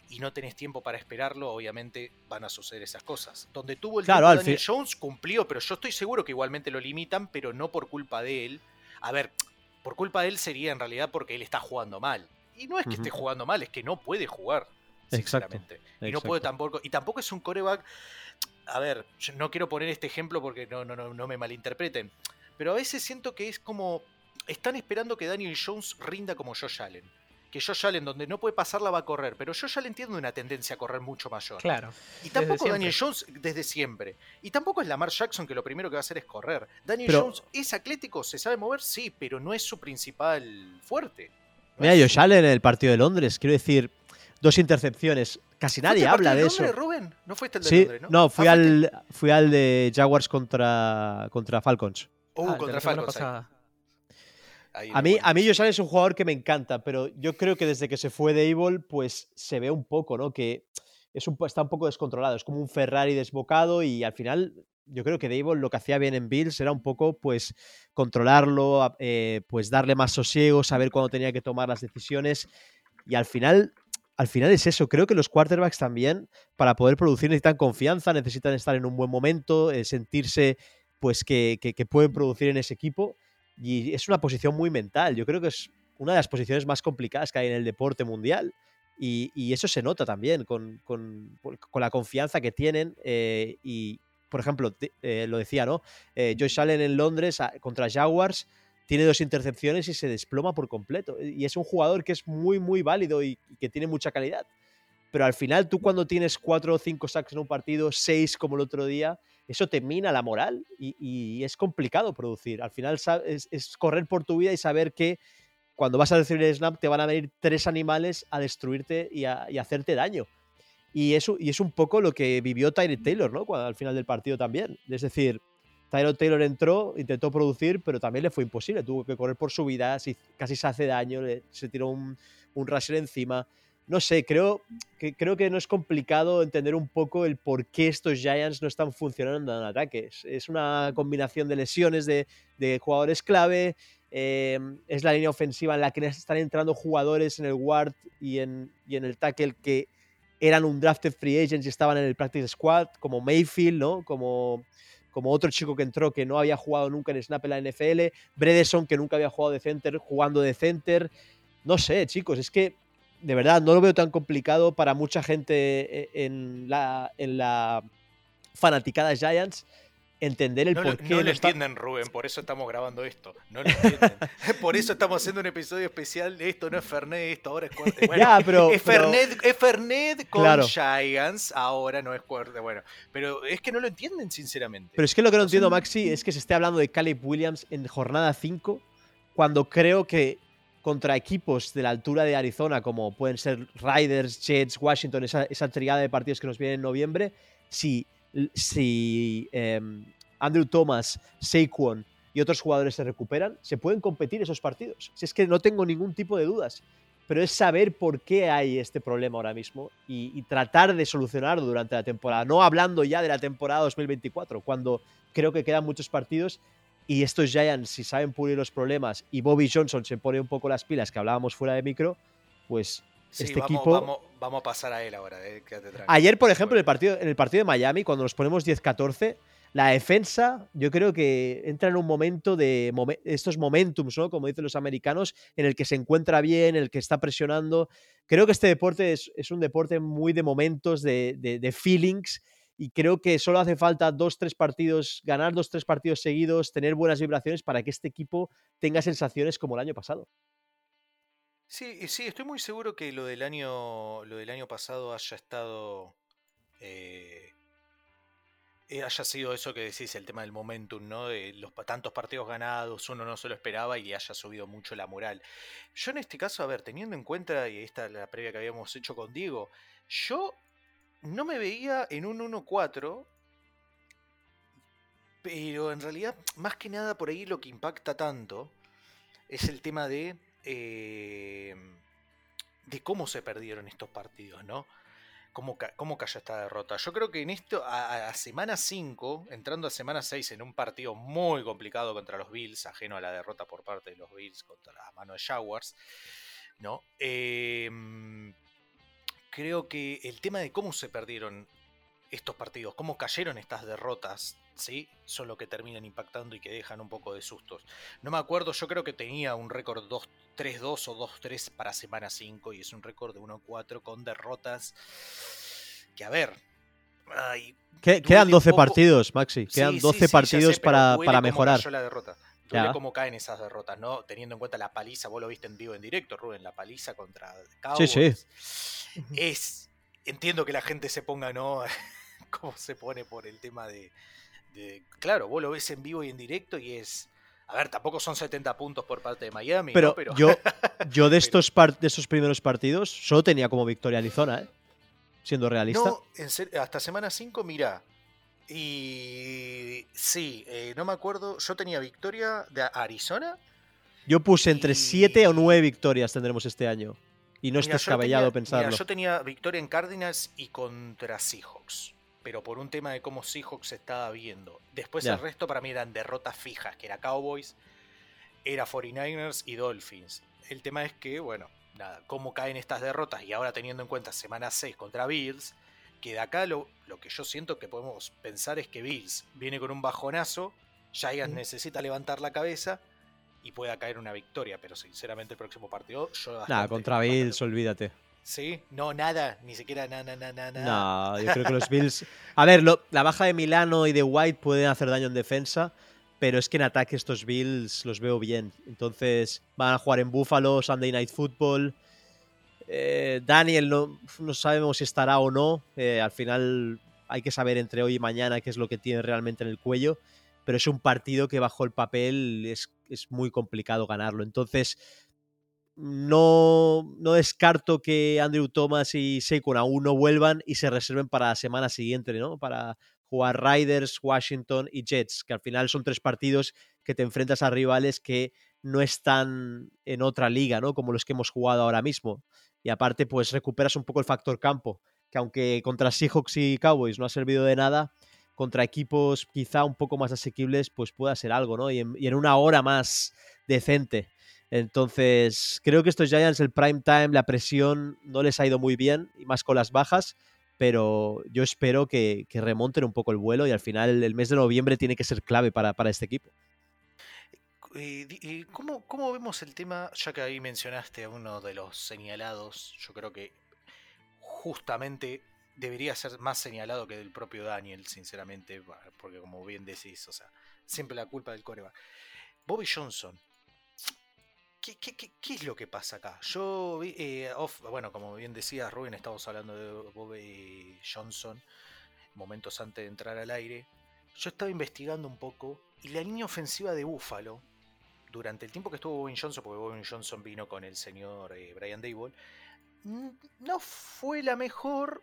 y no tenés tiempo para esperarlo, obviamente van a suceder esas cosas. Donde tuvo el Claro, Daniel Jones cumplió, pero yo estoy seguro que igualmente lo limitan, pero no por culpa de él. A ver, por culpa de él sería en realidad porque él está jugando mal. Y no es que esté jugando mal, es que no puede jugar. Exacto, Sinceramente. Y no puede exacto. tampoco. Y tampoco es un coreback. A ver, yo no quiero poner este ejemplo porque no, no, no, no me malinterpreten. Pero a veces siento que es como. Están esperando que Daniel Jones rinda como Josh Allen. Que Josh Allen, donde no puede pasarla, va a correr. Pero Josh Allen tiene una tendencia a correr mucho mayor. Claro. Y tampoco. Daniel Jones desde siempre. Y tampoco es Lamar Jackson que lo primero que va a hacer es correr. Daniel Pero- Jones es atlético, se sabe mover, sí, pero no es su principal fuerte. No Mira, Josh Allen en el partido de Londres, quiero decir, dos intercepciones. Casi nadie ¿Fuiste al habla de Londres, eso. Rubén? ¿No fuiste el de Sí, Londres, no? no, fui, Ah, fuiste- al, fui al de Jaguars contra, contra Falcons. Uh, Ah, de contra Falcons. ahí. A mí, a mí sí. Josh Allen es un jugador que me encanta, pero yo creo que desde que se fue de Evil, pues se ve un poco, ¿no? Que es un, po- está un poco descontrolado, es como un Ferrari desbocado y al final yo creo que Dable lo que hacía bien en Bills era un poco pues controlarlo, eh, pues darle más sosiego, saber cuándo tenía que tomar las decisiones y al final al final es eso, creo que los quarterbacks también para poder producir necesitan confianza, necesitan estar en un buen momento, eh, sentirse pues que, que- pueden producir en ese equipo y es una posición muy mental, yo creo que es una de las posiciones más complicadas que hay en el deporte mundial. Y, eso se nota también con, con- con la confianza que tienen. eh, y, por ejemplo, eh, lo decía, ¿no? Josh Allen en Londres contra Jaguars tiene dos intercepciones y se desploma por completo. Y es un jugador que es muy, muy válido y, que tiene mucha calidad. Pero al final, tú cuando tienes cuatro o cinco sacks en un partido, seis como el otro día, eso te mina la moral y, es complicado producir. Al final es, correr por tu vida y saber que cuando vas a recibir el snap te van a venir tres animales a destruirte y a, hacerte daño. Y eso y es un poco lo que vivió Tyrod Taylor, ¿no? Cuando, al final del partido también. Es decir, Tyrod Taylor entró, intentó producir, pero también le fue imposible. Tuvo que correr por su vida, casi se hace daño, se tiró un, un rusher encima. No sé, creo que, creo que no es complicado entender un poco el por qué estos Giants no están funcionando en ataques. Es una combinación de lesiones de, de jugadores clave, eh, es la línea ofensiva en la que están entrando jugadores en el guard y en, y en el tackle que eran un drafted free agents y estaban en el practice squad, como Mayfield, ¿no? Como, como otro chico que entró que no había jugado nunca en snap en la NFL, Bredeson que nunca había jugado de center, jugando de center. No sé, chicos, es que de verdad no lo veo tan complicado para mucha gente eh, en la, en la fanaticada Giants entender el No, por lo, qué no lo entienden, Rubén, por eso estamos grabando esto. No lo entienden. por eso estamos haciendo un episodio especial de esto, no es Fernet, esto ahora es cuarto. Bueno, Ya, pero- es, pero- Fernet, es Fernet con Claro. Giants, ahora no es cuarto. Bueno, pero es que no lo entienden, sinceramente. Pero es que lo que no entiendo, Maxi, es que se esté hablando de Caleb Williams en jornada 5, cuando creo que contra equipos de la altura de Arizona, como pueden ser Riders, Jets, Washington, esa, esa triada de partidos que nos viene en noviembre, si, si em, Andrew Thomas, Saquon y otros jugadores se recuperan, se pueden competir esos partidos. Si es que no tengo ningún tipo de dudas. Pero es saber por qué hay este problema ahora mismo y, y tratar de solucionarlo durante la temporada. No hablando ya de la temporada 2024, cuando creo que quedan muchos partidos y estos Giants, si saben pulir los problemas y Bobby Johnson se pone un poco las pilas que hablábamos fuera de micro, pues Sí, este vamos, equipo- vamos, vamos a pasar a él ahora, eh. Ayer, por ejemplo, en el partido, en el partido de Miami, cuando nos ponemos 10-14, la defensa, yo creo que entra en un momento de estos momentums, ¿no? Como dicen los americanos, en el que se encuentra bien, en el que está presionando. Creo que este deporte es, es un deporte muy de momentos, de, de- de feelings, y creo que solo hace falta dos, tres partidos, ganar dos, tres partidos seguidos, tener buenas vibraciones para que este equipo tenga sensaciones como el año pasado. Sí, sí, estoy muy seguro que lo del año, lo del año pasado haya estado, eh, eh, haya sido eso que decís, el tema del momentum, ¿no? De los tantos partidos ganados, uno no se lo esperaba y haya subido mucho la moral. Yo en este caso, a ver, teniendo en cuenta, y esta es la previa que habíamos hecho con Diego, yo no me veía en un 1-4, pero en realidad, más que nada por ahí lo que impacta tanto es el tema de, eh, de cómo se perdieron estos partidos, ¿no? Cómo, cómo cayó esta derrota. Yo creo que en esto, a, semana 5, entrando a semana 6 en un partido muy complicado contra los Bills, ajeno a la derrota por parte de los Bills contra la mano de Jaguars, ¿no? Em, creo que el tema de cómo se perdieron estos partidos, cómo cayeron estas derrotas, ¿sí? Son lo que terminan impactando y que dejan un poco de sustos. No me acuerdo, yo creo que tenía un récord 2 3-2 o 2-3 para semana 5 y es un récord de 1-4 con derrotas que, a ver, ay, quedan un 12 poco- partidos, Maxi. sí, Quedan sí, 12 sí, sé, partidos pero para, para mejorar. la derrota. Duele Ya. cómo caen esas derrotas, ¿no? Teniendo en cuenta la paliza, vos lo viste en vivo en directo, Rubén, la paliza contra Sí, Cowboys. sí. Es. Entiendo que la gente se ponga, ¿no? Cómo se pone por el tema de, de- Claro, vos lo ves en vivo y en directo y es. A ver, tampoco son 70 puntos por parte de Miami, Pero, ¿no? Pero yo, yo de estos, par- de estos primeros partidos solo tenía como victoria Arizona, ¿eh? siendo realista. No, en serio, hasta semana 5, mira. Y sí, eh, no me acuerdo. Yo tenía victoria de Arizona. Yo puse entre y- 7 o 9 victorias tendremos este año. Y no es Mira, yo descabellado tenía- pensarlo. mira, yo tenía victoria en Cardinals y contra Seahawks. Pero por un tema de cómo Seahawks se estaba viendo. Después el resto para mí eran derrotas fijas, que era Cowboys, era 49ers y Dolphins. El tema es que, bueno, nada, cómo caen estas derrotas y ahora teniendo en cuenta semana 6 contra Bills, que de acá lo, lo que yo siento que podemos pensar es que Bills viene con un bajonazo, Giants Mm. necesita levantar la cabeza y pueda caer una victoria, pero sinceramente el próximo partido yo Nada, bastante- contra bastante- Bills, olvídate. ¿Sí? No, nada, ni siquiera nada, nada, nada. No, yo creo que los Bills. A ver, la baja de Milano y de White pueden hacer daño en defensa, pero es que en ataque estos Bills los veo bien. Entonces van a jugar en Buffalo, Sunday Night Football. Eh, Daniel no, no sabemos si estará o no. Eh, al final hay que saber entre hoy y mañana qué es lo que tiene realmente en el cuello. Pero es un partido que bajo el papel es, es muy complicado ganarlo. Entonces, no, no descarto que Andrew Thomas y Saquon aún no vuelvan y se reserven para la semana siguiente, ¿no? Para jugar Riders, Washington y Jets, que al final son tres partidos que te enfrentas a rivales que no están en otra liga, ¿no? Como los que hemos jugado ahora mismo. Y aparte, pues recuperas un poco el factor campo, que aunque contra Seahawks y Cowboys no ha servido de nada, contra equipos quizá un poco más asequibles, pues pueda ser algo, ¿no? Y en una hora más decente. Entonces, creo que estos Giants, el prime time, la presión, no les ha ido muy bien, y más con las bajas, pero yo espero que, que remonten un poco el vuelo y al final el mes de noviembre tiene que ser clave para, para este equipo. Eh, ¿cómo, cómo vemos el tema? Ya que ahí mencionaste a uno de los señalados, yo creo que justamente debería ser más señalado que del propio Daniel, sinceramente, porque como bien decís, o sea, siempre la culpa del coreback. Bobby Johnson. ¿Qué, es lo que pasa acá? Yo vi, eh, bueno, como bien decía Rubén, estamos hablando de Bobby Johnson momentos antes de entrar al aire. Yo estaba investigando un poco y la línea ofensiva de Buffalo, durante el tiempo que estuvo Bobby Johnson, porque Bobby Johnson vino con el señor eh, Brian Dable, no fue la mejor,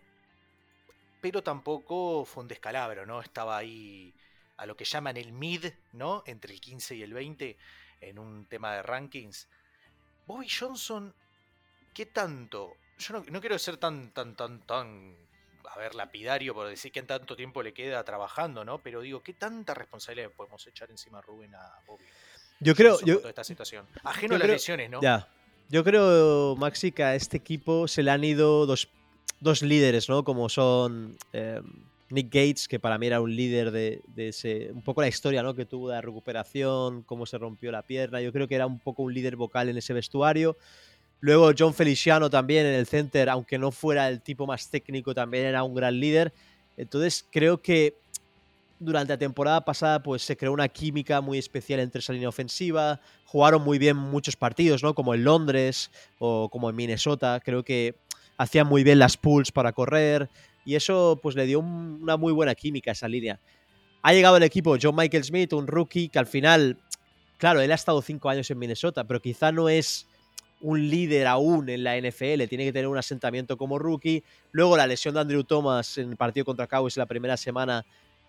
pero tampoco fue un descalabro, ¿no? Estaba ahí a lo que llaman el mid, ¿no? Entre el 15 y el 20 en un tema de rankings. Bobby Johnson, ¿qué tanto? Yo no, no quiero ser tan, tan, tan, tan, a ver, lapidario por decir que en tanto tiempo le queda trabajando, ¿no? Pero digo, ¿qué tanta responsabilidad podemos echar encima a Rubén a Bobby? Yo creo, yo, toda esta situación. Ajeno yo a las creo- lesiones, ¿no? Ya. Yo creo, Maxi, que a este equipo se le han ido dos, dos líderes, ¿no? Como son eh, Nick Gates, que para mí era un líder de, ese. Un poco la historia, ¿no? Que tuvo de la recuperación, cómo se rompió la pierna. Yo creo que era un poco un líder vocal en ese vestuario. Luego John Feliciano también en el center, aunque no fuera el tipo más técnico, también era un gran líder. Entonces creo que durante la temporada pasada pues se creó una química muy especial entre esa línea ofensiva. Jugaron muy bien muchos partidos, ¿no? Como en Londres o como en Minnesota. Creo que hacían muy bien las pulls para correr y eso pues le dio un- una muy buena química a esa línea. Ha llegado el equipo John Michael Smith, un rookie que al final, claro, él ha estado cinco años en Minnesota, pero quizá no es un líder aún en la NFL, tiene que tener un asentamiento como rookie. Luego la lesión de Andrew Thomas en el partido contra Cowboys la primera semana,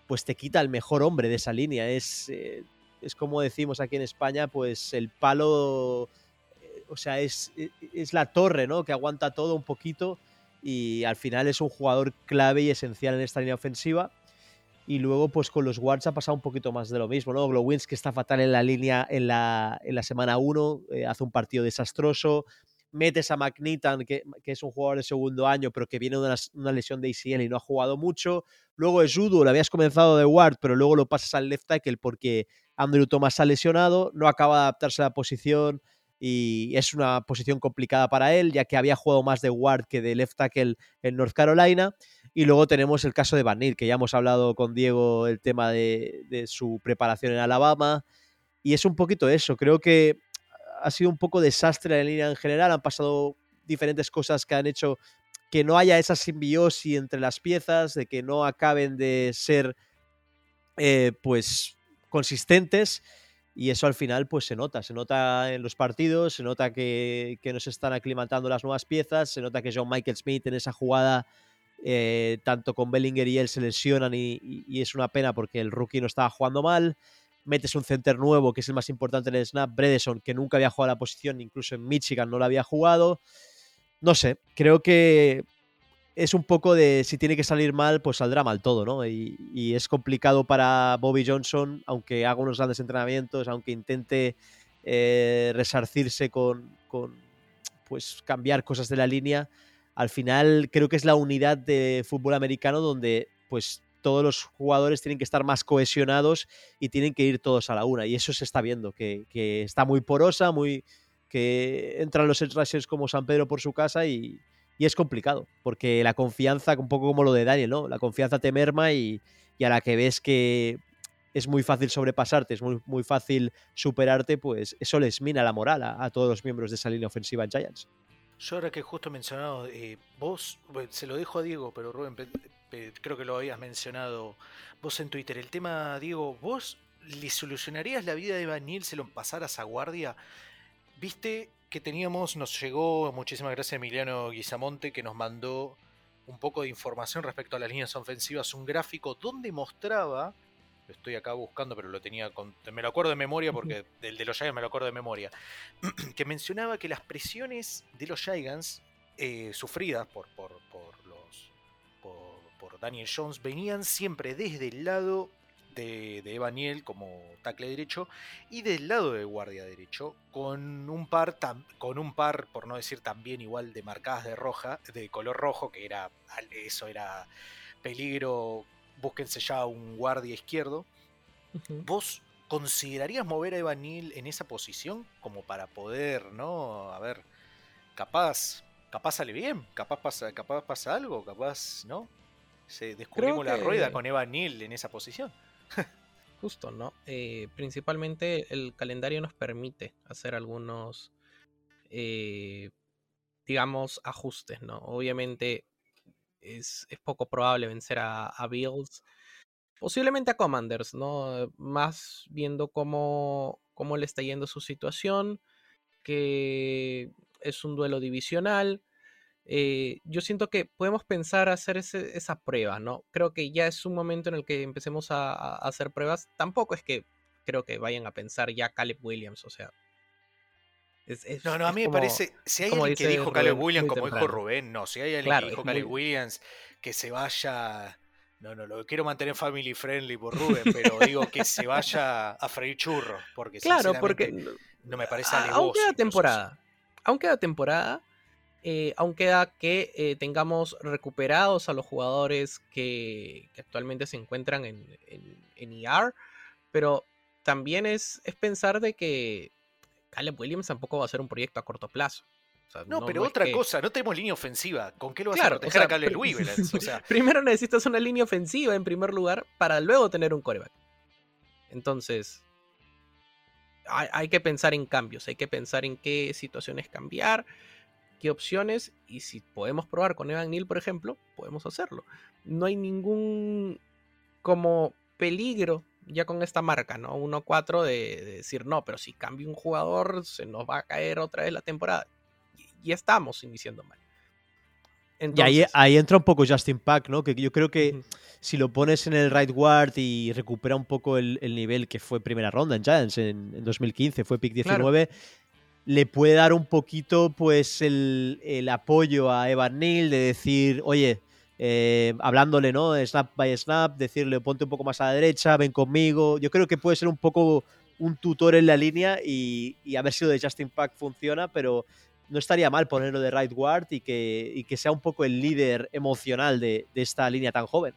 pues te quita el mejor hombre de esa línea. Es, eh, es como decimos aquí en España, pues el palo, eh, o sea, es, es la torre, ¿no? Que aguanta todo un poquito y al final es un jugador clave y esencial en esta línea ofensiva. Y luego, pues con los Wards ha pasado un poquito más de lo mismo, ¿no? Glowins, que está fatal en la línea en la, en la semana 1, hace un partido desastroso. Metes a McNeatan, que, que, es un jugador de segundo año, pero que viene de una, lesión de ACL y no ha jugado mucho. Luego es Judo, lo habías comenzado de Ward, pero luego lo pasas al left tackle porque Andrew Thomas ha lesionado, no acaba de adaptarse a la posición y es una posición complicada para él, ya que había jugado más de Ward que de left tackle en North Carolina. Y luego tenemos el caso de Van Neal, que ya hemos hablado con Diego el tema de, de, su preparación en Alabama. Y es un poquito eso. Creo que ha sido un poco desastre en línea en general. Han pasado diferentes cosas que han hecho que no haya esa simbiosis entre las piezas, de que no acaben de ser eh, pues consistentes. Y eso al final pues se nota, se nota en los partidos, se nota que, que no se están aclimatando las nuevas piezas, se nota que John Michael Smith en esa jugada, eh, tanto con Bellinger y él se lesionan y es una pena porque el rookie no estaba jugando mal. Metes un center nuevo, que es el más importante en el snap, Bredeson, que nunca había jugado la posición, incluso en Michigan no la había jugado. No sé, creo que es un poco de si tiene que salir mal, pues saldrá mal todo, ¿no? Y, es complicado para Bobby Johnson, aunque haga unos grandes entrenamientos, aunque intente eh, resarcirse con, con, pues cambiar cosas de la línea. Al final creo que es la unidad de fútbol americano donde pues todos los jugadores tienen que estar más cohesionados y tienen que ir todos a la una. Y eso se está viendo, que, que está muy porosa, muy que entran los rushers como San Pedro por su casa y, y es complicado, porque la confianza, un poco como lo de Daniel, ¿no? La confianza te merma y, y a la que ves que es muy fácil sobrepasarte, es muy, muy fácil superarte, pues eso les mina la moral a, todos los miembros de esa línea ofensiva en Giants. Yo ahora que justo mencionado, eh, vos, se lo dejo a Diego, pero Rubén, creo que lo habías mencionado vos en Twitter. El tema, Diego, ¿vos le solucionarías la vida de si lo pasaras a guardia? Viste que teníamos, nos llegó, muchísimas gracias a Emiliano Guizamonte, que nos mandó un poco de información respecto a las líneas ofensivas, un gráfico donde mostraba, lo estoy acá buscando, pero lo tenía, con- me lo acuerdo de memoria porque del de los Giants me lo acuerdo de memoria, que mencionaba que las presiones de los Giants eh, sufridas por, por, por los por, por Daniel Jones venían siempre desde el lado de, de Evan Neal como tackle derecho y del lado de guardia derecho con un par tam- con un par por no decir también igual de marcadas de roja de color rojo que era eso era peligro búsquense ya un guardia izquierdo. ¿Vos considerarías mover a Evan Neal en esa posición como para poder, ¿no? A ver, capaz, capaz sale bien, capaz pasa, capaz pasa algo, capaz, ¿no? Se descubrimos la rueda con Evan Neal en esa posición. Justo, ¿no? Eh, principalmente el calendario nos permite hacer algunos, eh, digamos, ajustes, ¿no? Obviamente es, es poco probable vencer a, a Bills, posiblemente a Commanders, ¿no? Más viendo cómo, cómo le está yendo su situación, que es un duelo divisional. Eh, yo siento que podemos pensar hacer ese- esa prueba, ¿no? Creo que ya es un momento en el que empecemos a, a hacer pruebas. Tampoco es que creo que vayan a pensar ya Caleb Williams, o sea. es- es- No, no, a mí me parece, si hay alguien que dijo Caleb Rubén, Williams, muy como dijo. Rubén, no, si hay alguien Claro, que dijo Caleb muy- Williams que se vaya, no, no, lo quiero mantener family friendly por Rubén, pero digo que se vaya a freír churros, porque Claro, porque no me parece alevoso aún queda temporada. Aún queda temporada. Eh, aún queda que eh, tengamos recuperados a los jugadores que, que actualmente se encuentran en, en, en ER. Pero también es, es pensar de que Caleb Williams tampoco va a ser un proyecto a corto plazo. O sea, No, pero otra que- cosa, no tenemos línea ofensiva. ¿Con qué lo vas Claro, a o proteger sea, a Caleb Williams? O sea, Primero necesitas una línea ofensiva en primer lugar para luego tener un coreback. Entonces, hay, hay que pensar en cambios, hay que pensar en qué situaciones cambiar, qué opciones, y si podemos probar con Evan Neal, por ejemplo, podemos hacerlo. No hay ningún como peligro ya con esta marca, ¿no? 1-4 de, de decir, no, pero si cambia un jugador, se nos va a caer otra vez la temporada. Y, y estamos iniciando mal. Y ahí, entra un poco Justin Pack, ¿no? Que yo creo que si lo pones en el right guard y recupera un poco el, el nivel que fue primera ronda en Giants en, en 2015, fue pick 19, le puede dar un poquito pues el, el apoyo a Evan Neal de decir, oye, eh, hablándole, ¿no? Snap by snap, decirle ponte un poco más a la derecha, ven conmigo. Yo creo que puede ser un poco un tutor en la línea y, y a ver si lo de Justin Pack funciona, pero no estaría mal ponerlo de right guard y que, y que sea un poco el líder emocional de esta línea tan joven.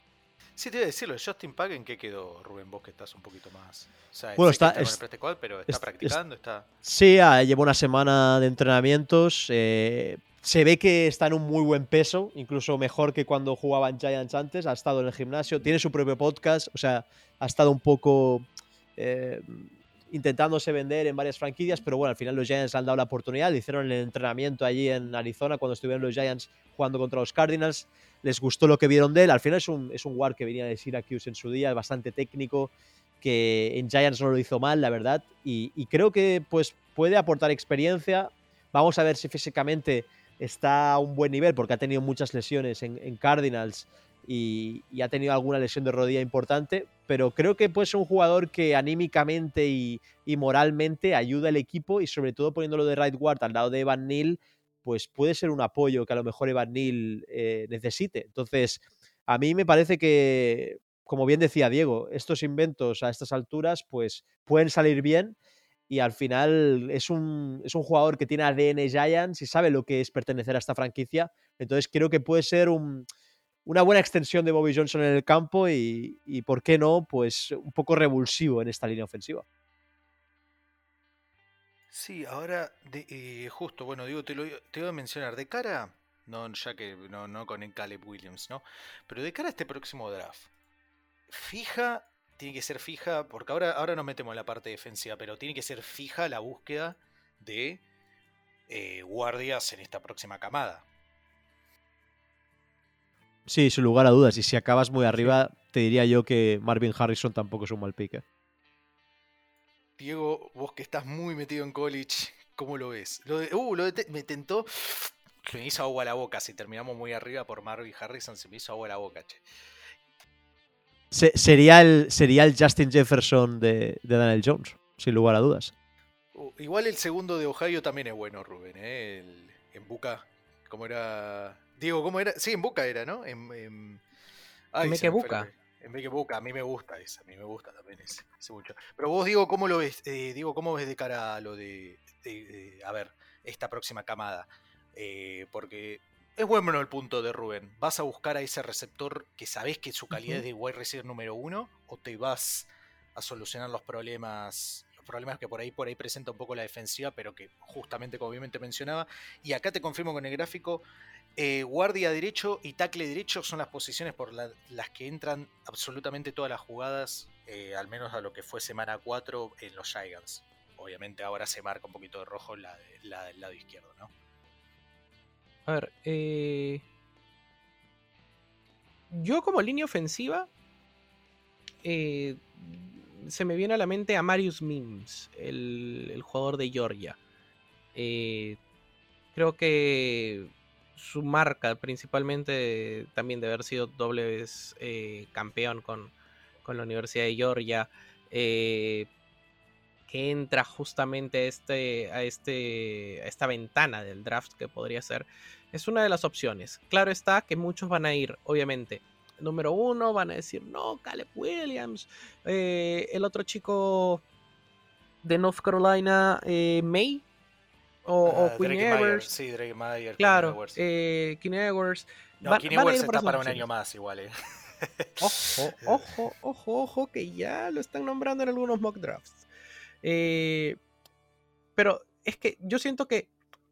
Sí te iba a decirlo, Justin Pack, ¿en qué quedó Rubén? Vos que estás un poquito más. O sea, Bueno, está- con el es- practice squad, pero está es- practicando, está. Sí, ah, lleva una semana de entrenamientos. eh, se ve que está en un muy buen peso, incluso mejor que cuando jugaba en Giants antes. Ha estado en el gimnasio, tiene su propio podcast, o sea, ha estado un poco eh, intentándose vender en varias franquicias, pero bueno, al final los Giants le han dado la oportunidad. Le hicieron el entrenamiento allí en Arizona cuando estuvieron los Giants jugando contra los Cardinals. Les gustó lo que vieron de él. Al final es un, es un guard que venía de Syracuse en su día, bastante técnico que en Giants no lo hizo mal, la verdad, y, creo que pues puede aportar experiencia. Vamos a ver si físicamente está a un buen nivel, porque ha tenido muchas lesiones en, Cardinals y, ha tenido alguna lesión de rodilla importante, pero creo que puede ser un jugador que anímicamente y, y moralmente ayuda al equipo y sobre todo poniéndolo de right guard al lado de Evan Neal, pues puede ser un apoyo que a lo mejor Evan Neal eh, necesite. Entonces, a mí me parece que, como bien decía Diego, estos inventos a estas alturas pues pueden salir bien y al final es un, es un jugador que tiene ADN Giants y sabe lo que es pertenecer a esta franquicia. Entonces creo que puede ser un, una buena extensión de Bobby Johnson en el campo y, y, ¿por qué no? Pues un poco revulsivo en esta línea ofensiva. Sí, ahora, de, eh, justo, bueno, digo, te lo te voy a mencionar, de cara, no, ya que no, no con el Caleb Williams, ¿no? Pero de cara a este próximo draft, fija, tiene que ser fija, porque ahora, ahora nos metemos en la parte defensiva, pero tiene que ser fija la búsqueda de eh, guardias en esta próxima camada. Sí, sin lugar a dudas. Y si acabas muy arriba, te diría yo que Marvin Harrison tampoco es un mal pique. Diego, vos que estás muy metido en college, ¿cómo lo ves? Lo de, uh, lo de, me tentó. Se me hizo agua a la boca. Si terminamos muy arriba por Marvin Harrison, se me hizo agua a la boca, che. Se, sería, el, sería el Justin Jefferson de, de, Daniel Jones, sin lugar a dudas. Uh, igual el segundo de Ohio también es bueno, Rubén, ¿eh? El, en Buca. ¿Cómo era? Diego, ¿cómo era? Sí, en Buca era, ¿no? En, en... Ay, Buca. Vez que Boca, a mí me gusta esa, a mí me gusta también ese, ese mucho. Pero vos, Diego, ¿cómo lo ves? Eh, Diego, ¿cómo ves de cara a lo de, de, de a ver, esta próxima camada? Eh, porque es bueno el punto de Rubén. ¿Vas a buscar a ese receptor que sabés que su calidad uh -huh. es de wide receiver número uno? ¿O te vas a solucionar los problemas? Los problemas que por ahí, por ahí presenta un poco la defensiva, pero que justamente como bien te mencionaba. Y acá te confirmo con el gráfico. Eh, guardia derecho y tackle derecho son las posiciones por la, las que entran absolutamente todas las jugadas, eh, al menos a lo que fue semana 4 en los Giants. Obviamente ahora se marca un poquito de rojo la, del lado izquierdo, ¿no? A ver, eh... yo como línea ofensiva se me viene a la mente a Marius Mims, el, el jugador de Georgia. Creo que su marca, principalmente también de haber sido doble vez eh, campeón con, con, la Universidad de Georgia, eh, que entra justamente a, este, a, este, esta ventana del draft que podría ser, es una de las opciones. Claro está que muchos van a ir, obviamente. Número uno, van a decir, no, Caleb Williams, eh, el otro chico de North Carolina, May, o, uh, o Queen Ewers. Sí, Drake Mayer. Claro, Queen. Eh, Queen Ewers. No, Va, Queen Ewers está para un año más igual. Eh. Ojo, ojo, ojo, ojo, que ya lo están nombrando en algunos mock drafts. Eh, pero es que yo siento que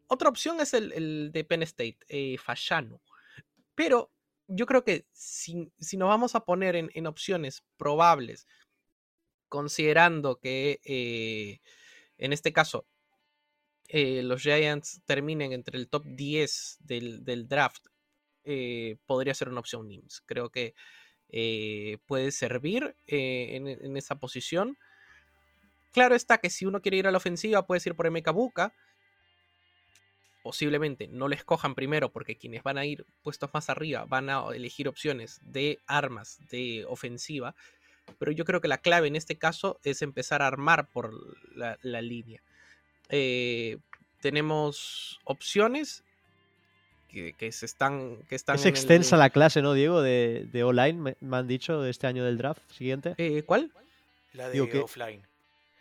otra opción es el, el de Penn State, eh, Fashanu. Pero yo creo que si, si nos vamos a poner en, en opciones probables, considerando que eh, en este caso eh, los Giants terminen entre el top 10 del, draft, eh, podría ser una opción NIMS. Creo que eh, puede servir en, esa posición. Claro está que si uno quiere ir a la ofensiva, puede ir por Emeka Buka. Posiblemente no les cojan primero porque quienes van a ir puestos más arriba van a elegir opciones de armas de ofensiva. Pero yo creo que la clave en este caso es empezar a armar por la línea. Eh, tenemos opciones que, que, se están, que están. Es extensa el... la clase, ¿no, Diego? De, de online, me, me, han dicho, de este año del draft siguiente. Eh, ¿Cuál? La de Digo, offline.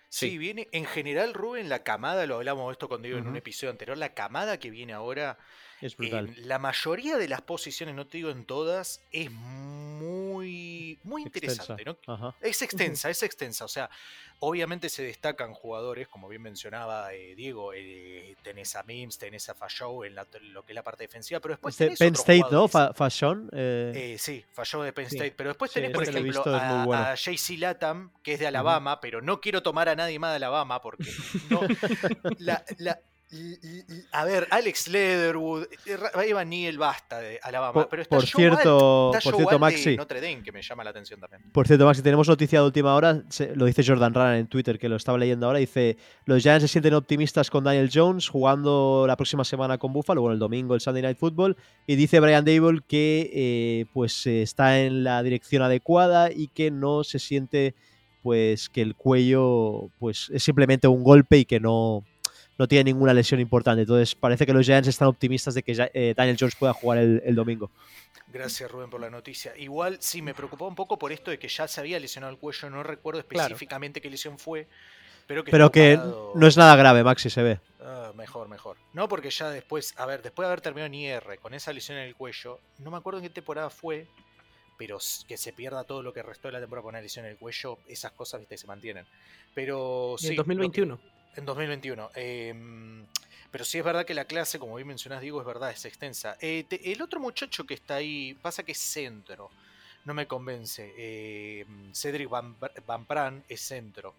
Sí, sí, viene en general, Rubén, la camada, lo hablamos esto con Diego uh -huh. en un episodio anterior, la camada que viene ahora, es brutal. Eh, la mayoría de las posiciones, no te digo en todas, es muy, muy interesante. ¿no? Es extensa, es extensa. O sea, obviamente se destacan jugadores, como bien mencionaba eh, Diego, eh, tenés a Mims, tenés a Fashow en la, lo que es la parte defensiva, pero después tenés Penn State, ¿no? Fashion. Eh... sí, Fashow de Penn State, pero después tenés, sí, por ejemplo, a, bueno. a JC Latam, que es de Alabama, uh -huh. pero no quiero tomar a nadie más de Alabama porque no, la, la Y, y- y- a ver, Alex Leatherwood, eh, Evan Neal basta de Alabama, Por, pero está por Joe cierto, Alt, está por Joe cierto, Alt Maxi, Notre Dame que me llama la atención también. Por cierto, Maxi, tenemos noticia de última hora, se- lo dice Jordan Rana en Twitter, que lo estaba leyendo ahora, dice, los Giants se sienten optimistas con Daniel Jones jugando la próxima semana con Buffalo, bueno, el domingo, el Sunday Night Football, y dice Brian Dable que eh, pues eh, está en la dirección adecuada y que no se siente pues que el cuello pues es simplemente un golpe y que no, no tiene ninguna lesión importante. Entonces parece que los Giants están optimistas de que ya- eh, Daniel Jones pueda jugar el, el domingo. Gracias Rubén por la noticia. Igual sí me preocupaba un poco por esto de que ya se había lesionado el cuello, no recuerdo Claro. específicamente qué lesión fue, pero que Pero que parado- no es nada grave, Maxi, se ve. Ah, mejor, mejor. No, porque ya después, a ver, después de haber terminado en IR con esa lesión en el cuello, no me acuerdo en qué temporada fue, pero s- que se pierda todo lo que restó de la temporada con una lesión en el cuello, esas cosas, viste, se mantienen. Pero sí. en lo que- 2021. En 2021. em, pero sí es verdad que la clase, como bien mencionás, Diego, es verdad, es extensa. Eh, te- el otro muchacho que está ahí, pasa que es centro. No me convence. Eh, Cedric Van, Van Pran es centro.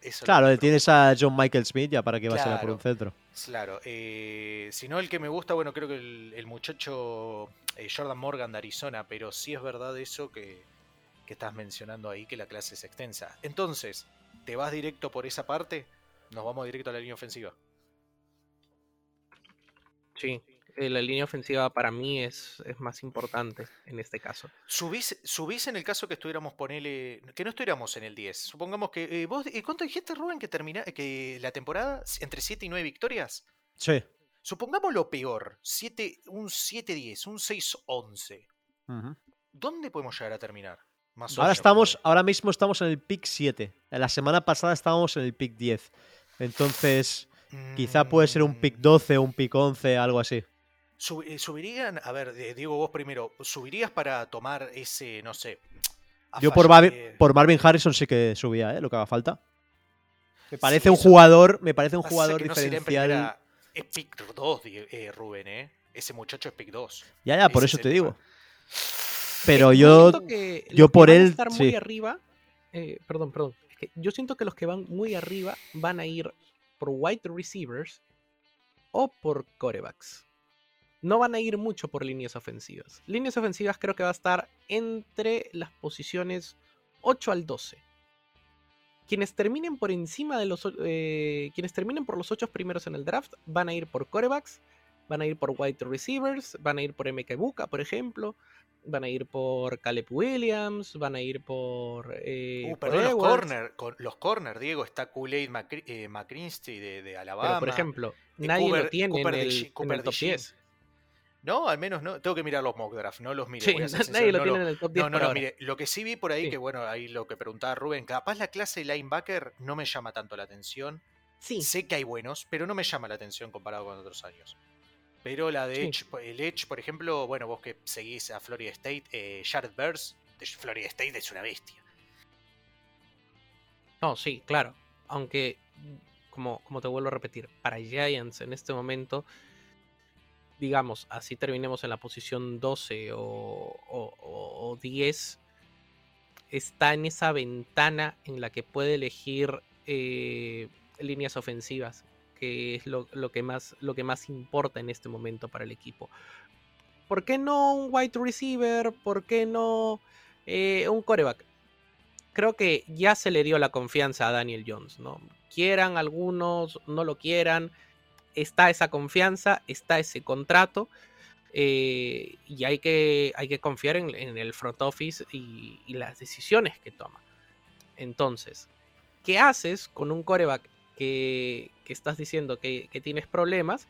Eso Claro, tienes a John Michael Smith ya para que vaya por Claro. un centro. Claro, eh, si no el que me gusta, bueno, creo que el, el muchacho eh, Jordan Morgan de Arizona, pero sí es verdad eso que, que estás mencionando ahí, que la clase es extensa. Entonces, ¿te vas directo por esa parte? Nos vamos directo a la línea ofensiva. Sí. eh, La línea ofensiva para mí es, es más importante en este caso. ¿Subís, subís en el caso que estuviéramos, ponele, que no estuviéramos en el 10? Supongamos que, eh, vos, eh, ¿cuánto dijiste, Rubén, que termina, que la temporada, entre 7 y 9 victorias? Sí. Supongamos lo peor, 7, un 7-10, un 6-11. ¿Dónde podemos llegar a terminar? Más Ahora estamos, ahora mismo estamos en el pick 7. La semana pasada estábamos en el pick 10. Entonces, quizá puede ser un pick Mm, 12 o un pick 11, algo así. sub- eh, ¿Subirían? A ver, Diego, vos primero, ¿subirías para tomar ese, no sé... Yo por, por Marvin Harrison sí que subía, ¿eh? lo que haga falta. Me parece Sí, un jugador, me parece un jugador que diferencial. Es pick 2, di- eh, Rubén, ¿eh? Ese muchacho es pick 2. Ya, ya, por Ese eso es te digo. Pero Eh, yo, siento que yo por él, estar muy sí. arriba, eh, perdón, perdón. Yo siento que los que van muy arriba van a ir por wide receivers o por corebacks. No van a ir mucho por líneas ofensivas. Líneas ofensivas creo que va a estar entre las posiciones 8 al 12. Quienes terminen por encima de los eh, quienes terminen por los 8 primeros en el draft van a ir por corebacks, van a ir por wide receivers, van a ir por MK Buka, por ejemplo, van a ir por Caleb Williams, van a ir por. eh, Uh, por perdón, los corner, con- los corner, Diego, está Kool-Aid McCri- eh, de, de Alabama. Pero por ejemplo, eh, nadie Cooper- lo tiene Cooper en el, en de top Jean. 10. No, al menos no. Tengo que mirar los mock draft, no los mire. Sí, nadie sincero, lo no tiene lo- en el top 10 No, no ahora. mire. Lo que sí vi por ahí, Sí. que bueno, ahí lo que preguntaba Rubén, capaz la clase linebacker no me llama tanto la atención. Sí, Sé que hay buenos, pero no me llama la atención comparado con otros años. Pero la de Sí. Edge, el Edge, por ejemplo, bueno, vos que seguís a Florida State, eh, Jared Burns de Florida State es una bestia. no, sí, claro. Aunque, como, como te vuelvo a repetir, para Giants en este momento, digamos, así terminemos en la posición 12 o, o- o- o 10, está en esa ventana en la que puede elegir eh, líneas ofensivas, que es lo, lo que más, lo que más importa en este momento para el equipo. ¿Por qué no un wide receiver? ¿Por qué no eh, un coreback? Creo que ya se le dio la confianza a Daniel Jones, ¿no? Quieran algunos, no lo quieran, está esa confianza, está ese contrato. eh, y hay que, hay que confiar en, en el front office y, y las decisiones que toma. Entonces, ¿qué haces con un coreback que, que estás diciendo que, que tienes problemas?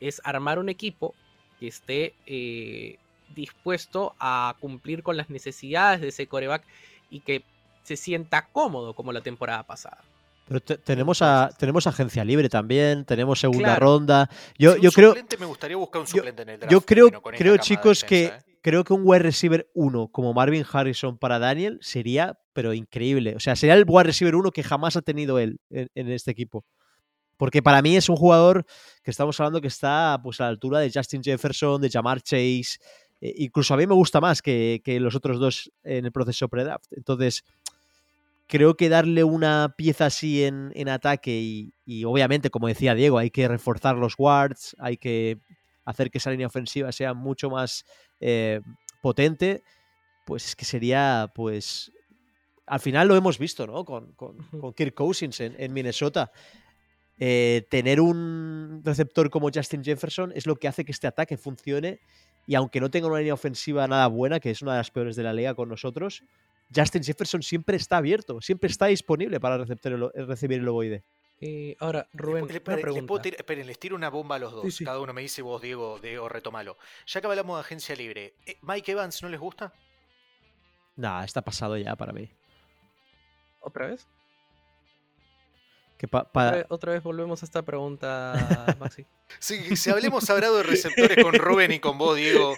Es armar un equipo que esté eh, dispuesto a cumplir con las necesidades de ese coreback y que se sienta cómodo como la temporada pasada. Pero te- tenemos, a, tenemos agencia libre también, tenemos segunda Claro. ronda. Yo, yo creo, suplente me gustaría buscar un yo- suplente en el draft. yo creo, bueno, creo chicos, que ¿eh? Creo que un wide receiver 1 como Marvin Harrison para Daniel sería, pero increíble. O sea, sería el wide receiver 1 que jamás ha tenido él en, este equipo. Porque para mí es un jugador que estamos hablando que está pues, a la altura de Justin Jefferson, de Jamar Chase. eh, incluso a mí me gusta más que, que los otros dos en el proceso pre-draft. Entonces, creo que darle una pieza así en, en ataque y, y obviamente, como decía Diego, hay que reforzar los wards, hay que hacer que esa línea ofensiva sea mucho más eh, potente, pues es que sería, pues, al final lo hemos visto, ¿no? Con, con, con Kirk Cousins en, en Minnesota. Eh, tener un receptor como Justin Jefferson es lo que hace que este ataque funcione y aunque no tenga una línea ofensiva nada buena, que es una de las peores de la liga con nosotros, Justin Jefferson siempre está abierto, siempre está disponible para recibir el ovoide. Eh, ahora, Rubén, Le- una espere, le puedo pregunta. tir- esperen, les tiro una bomba a los dos. Sí, sí. Cada uno me dice vos, Diego, Diego, retomalo. Ya que hablamos de agencia libre, eh, ¿Mike Evans no les gusta? Nah, está pasado ya para mí. ¿Otra vez? Que pa- Otra, pa- vez- otra vez volvemos a esta pregunta, Maxi. Sí, si hablemos hablado de receptores con Rubén y con vos, Diego.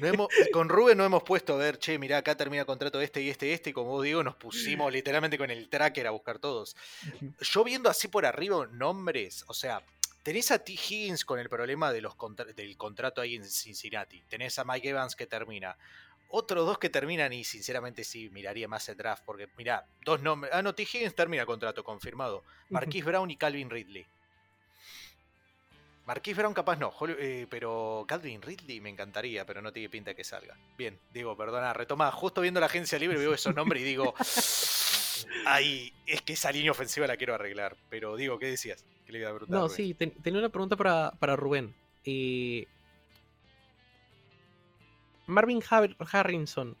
no hemos- con Rubén no hemos puesto a ver, che, mirá, acá termina contrato este y este y este, y con vos, Diego, nos pusimos literalmente con el tracker a buscar todos. Yo viendo así por arriba nombres, o sea, tenés a T. Higgins con el problema de los contra- del contrato ahí en Cincinnati. Tenés a Mike Evans que termina. Otros dos que terminan y sinceramente sí, miraría más el draft porque, mirá, dos nombres. Ah, no, T. Higgins termina contrato confirmado. Marquise Brown y Calvin Ridley. Marquise Brown capaz no, eh, pero Calvin Ridley me encantaría, pero no tiene pinta que salga. Bien, digo, perdona, retoma, justo viendo la agencia libre veo esos nombres y digo, ay, es que esa línea ofensiva la quiero arreglar. Pero digo, ¿qué decías? ¿Qué le iba a preguntar, No, Rubén? sí, ten- tenía una pregunta para, para Rubén. Eh, Marvin Har- Harrison,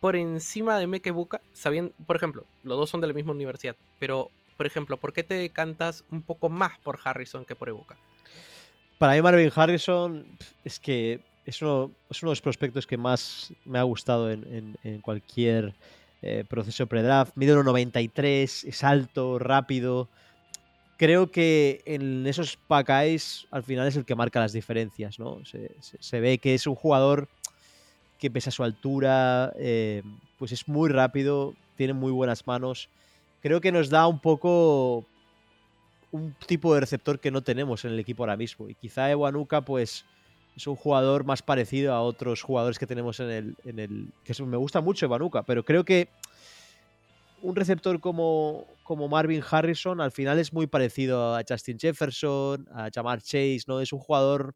por encima de Mekebuka, sabiendo, por ejemplo, los dos son de la misma universidad, pero, por ejemplo, ¿por qué te decantas un poco más por Harrison que por Ebuka? Para mí Marvin Harrison es que es uno, es uno de los prospectos que más me ha gustado en, en- en cualquier eh, proceso pre-draft. Mide 1.93, es alto, rápido. Creo que en esos Buckeyes al final es el que marca las diferencias, ¿no? Se, ve que es un jugador que pese a su altura, eh, pues es muy rápido, tiene muy buenas manos. Creo que nos da un poco un tipo de receptor que no tenemos en el equipo ahora mismo. Y quizá Ewanuka, pues, es un jugador más parecido a otros jugadores que tenemos en el. En el que me gusta mucho Ewanuka, pero creo que un receptor como, como Marvin Harrison al final es muy parecido a Justin Jefferson, a Jamar Chase, ¿no? Es un jugador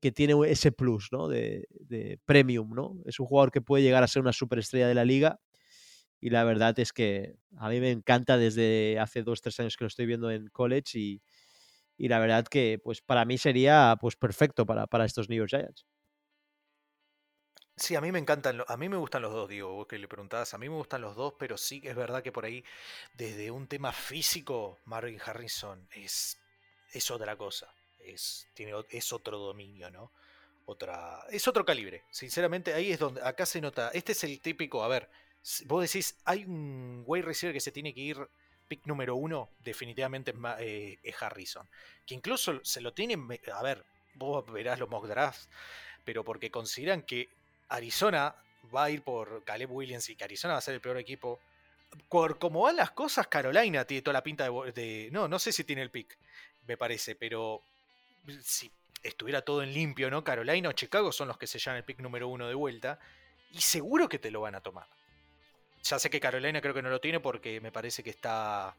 que tiene ese plus, ¿no? De, de premium, ¿no? Es un jugador que puede llegar a ser una superestrella de la liga. Y la verdad es que a mí me encanta desde hace dos, tres años que lo estoy viendo en college y, y la verdad que pues para mí sería pues perfecto para, para estos New York Giants. Sí, a mí me encantan, a mí me gustan los dos, digo, vos que le preguntabas, a mí me gustan los dos, pero sí que es verdad que por ahí, desde un tema físico, Marvin Harrison es, es otra cosa, es, tiene, es otro dominio, ¿no? Otra, es otro calibre, sinceramente, ahí es donde, acá se nota, este es el típico, a ver, vos decís, hay un wide receiver que se tiene que ir, pick número uno, definitivamente es eh, es Harrison, que incluso se lo tienen, a ver, vos verás los mock drafts, pero porque consideran que Arizona va a ir por Caleb Williams y que Arizona va a ser el peor equipo. Por como van las cosas, Carolina tiene toda la pinta de, No, no sé si tiene el pick, me parece, pero si estuviera todo en limpio, ¿no? Carolina o Chicago son los que se llevan el pick número uno de vuelta y seguro que te lo van a tomar. Ya sé que Carolina creo que no lo tiene porque me parece que está.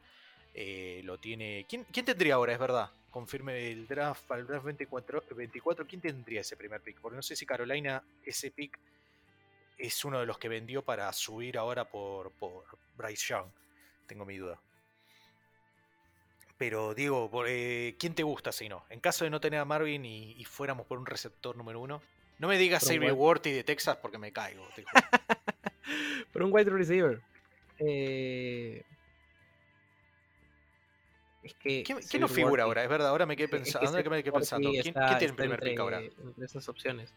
Eh, lo tiene. ¿Quién, quién tendría ahora? Es verdad. Confirme el draft para el draft 24, 24. ¿Quién tendría ese primer pick? Porque no sé si Carolina, ese pick es uno de los que vendió para subir ahora por, por Bryce Young. Tengo mi duda. Pero Diego, por- eh, ¿quién te gusta si no? En caso de no tener a Marvin y, y fuéramos por un receptor número uno. No me digas Por Xavier Worthy de Texas porque me caigo. te juro. Pero un wide receiver. Eh, Es que. ¿Quién, quién nos figura ahora? Es verdad, ahora me quedé que- es pensando. que me quedé pensando. ¿Quién, está- quién tiene el primer pick entre- ahora? Entre esas opciones.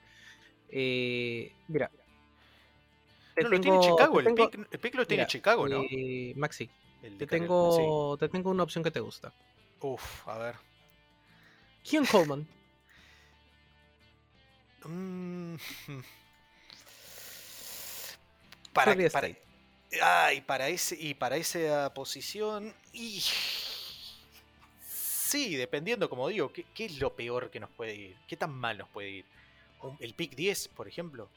Eh, mira. te No, lo tiene Chicago. te El tengo- pick, el pick lo tiene mira, Chicago, ¿no? eh, Maxi, El te tengo, te tengo una opción que te gusta. sí. Uf, a ver. Keon Coleman. Mm, Para, para, ay, para ese y para esa posición y sí, dependiendo, como digo, ¿qué, qué es lo peor que nos puede ir? ¿Qué tan mal nos puede ir? ¿El pick 10, por ejemplo?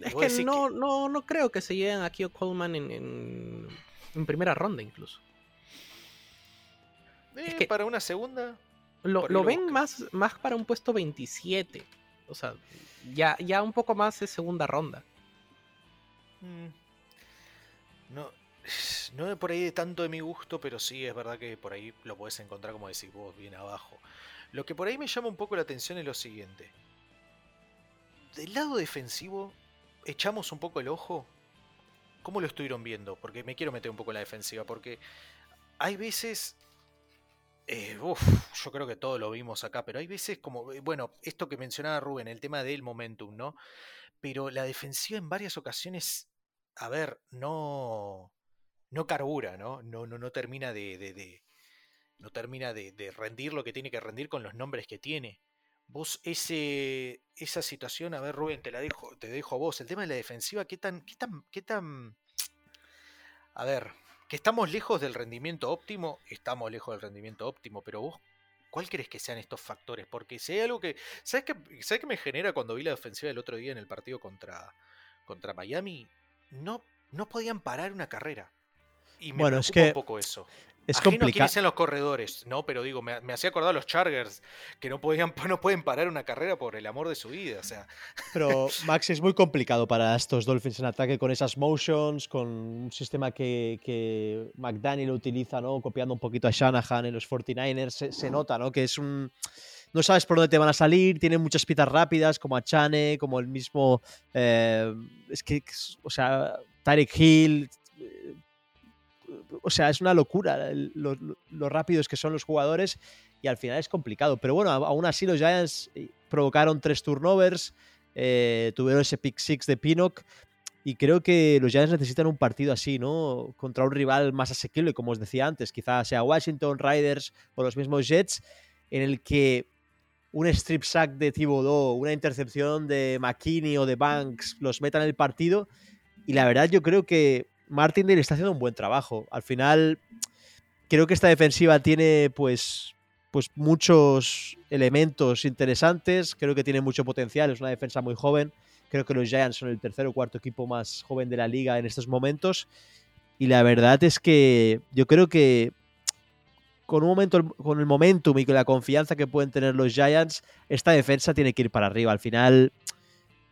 Es que no, no, no creo que se lleven a Kyo Coleman en, en, en primera ronda incluso. Eh, que- para una segunda. Lo, lo ven más, más para un puesto 27. O sea, ya, ya un poco más de segunda ronda. mm, No, no por ahí de tanto de mi gusto, pero sí es verdad que por ahí lo podés encontrar, como decís vos, bien abajo. Lo que por ahí me llama un poco la atención es lo siguiente. Del lado defensivo, echamos un poco el ojo. ¿Cómo lo estuvieron viendo? Porque me quiero meter un poco en la defensiva, porque hay veces... eh, yo creo que todos lo vimos acá, pero hay veces como, eh, bueno, esto que mencionaba Rubén, el tema del momentum, ¿no? Pero la defensiva en varias ocasiones, a ver, no, no carbura, ¿no? No, no, no termina de, no termina de, de rendir lo que tiene que rendir con los nombres que tiene. Vos, ese, esa situación, a ver, Rubén, te la dejo, te dejo a vos. El tema de la defensiva, ¿qué tan, qué tan, qué tan. A ver, que estamos lejos del rendimiento óptimo, estamos lejos del rendimiento óptimo, pero vos, ¿cuál crees que sean estos factores? Porque si hay algo que. ¿Sabes qué, ¿sabes qué me genera cuando vi la defensiva el otro día en el partido contra, contra Miami? No, no podían parar una carrera. Y me Bueno, es que un poco eso. Es complicado. sean los corredores, ¿no? Pero digo, me, me hacía acordar a los Chargers, que no podían, no pueden parar una carrera por el amor de su vida. O sea, Pero Max es muy complicado para estos Dolphins en ataque con esas motions, con un sistema que, que McDaniel utiliza, ¿no? Copiando un poquito a Shanahan en los 49ers. Se, se nota, ¿no? Que es un. No sabes por dónde te van a salir, tienen muchas pitas rápidas, como a Chane, como el mismo. eh, es que, o sea, Tarek Hill. O sea, es una locura lo, rápidos que son los jugadores y al final es complicado. Pero bueno, aún así los Giants eh, provocaron tres turnovers, eh, tuvieron ese pick six de Pinnock y creo que los Giants necesitan un partido así, ¿no? Contra un rival más asequible, como os decía antes, quizás sea Washington, Riders o los mismos Jets, en el que un strip sack de Thibodeau, una intercepción de McKinney o de Banks los metan en el partido y la verdad yo creo que Martindale está haciendo un buen trabajo. Al final creo que esta defensiva tiene pues pues muchos elementos interesantes, creo que tiene mucho potencial, es una defensa muy joven, creo que los Giants son el tercer o cuarto equipo más joven de la liga en estos momentos y la verdad es que yo creo que con un momento con el momentum y con la confianza que pueden tener los Giants, esta defensa tiene que ir para arriba. Al final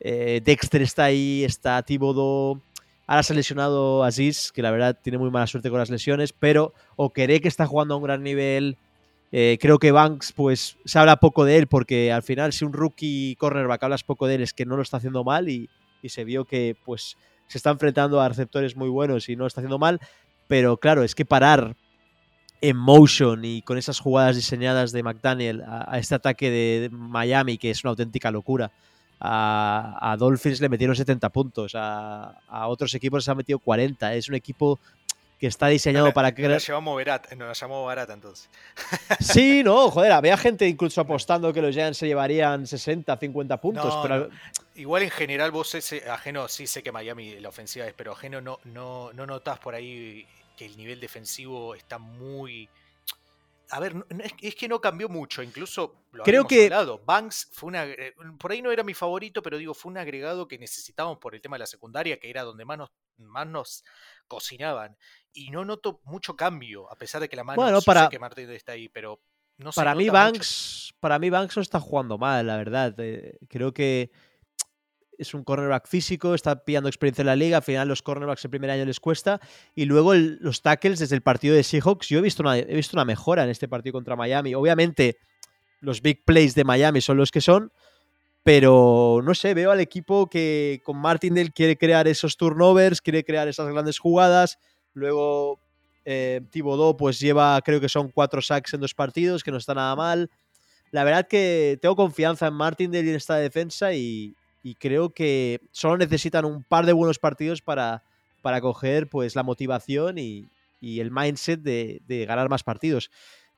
eh, Dexter está ahí, está Thibodeau, ahora se ha lesionado Aziz, que la verdad tiene muy mala suerte con las lesiones, pero Okeré que está jugando a un gran nivel, eh, creo que Banks, pues se habla poco de él, porque al final, si un rookie cornerback hablas poco de él, es que no lo está haciendo mal y, y se vio que pues se está enfrentando a receptores muy buenos y no lo está haciendo mal. Pero claro, es que parar en motion y con esas jugadas diseñadas de McDaniel a, este ataque de Miami, que es una auténtica locura. A, a Dolphins le metieron 70 puntos, a, a otros equipos se han metido 40. Es un equipo que está diseñado no para que la llevamos barata, no la llamamos barata entonces. Sí, no, joder, había gente incluso apostando que los Giants se llevarían 60, 50 puntos, No, pero no. Igual en general vos ese ajeno, sí sé que Miami la ofensiva es, pero ajeno no, no, no notás por ahí que el nivel defensivo está muy. A ver, es, que no cambió mucho, incluso lo Creo que- hablado. Banks fue una, eh, por ahí no era mi favorito, pero digo, fue un agregado que necesitábamos por el tema de la secundaria, que era donde más nos, más nos cocinaban. Y no noto mucho cambio, a pesar de que la mano Bueno, para- que Martín está ahí, pero no se para mí mucho. Banks, para mí Banks no está jugando mal, la verdad. Eh, creo que es un cornerback físico, está pillando experiencia en la liga, al final los cornerbacks el primer año les cuesta y luego el- los tackles desde el partido de Seahawks, yo he visto una, he visto una mejora en este partido contra Miami. Obviamente los big plays de Miami son los que son, pero no sé, veo al equipo que con Martindale quiere crear esos turnovers, quiere crear esas grandes jugadas, luego eh, Thibodeau pues lleva, creo que son cuatro sacks en dos partidos, que no está nada mal. La verdad que tengo confianza en Martindale y en esta defensa y, y creo que solo necesitan un par de buenos partidos para, para coger pues la motivación y, el mindset de, de ganar más partidos.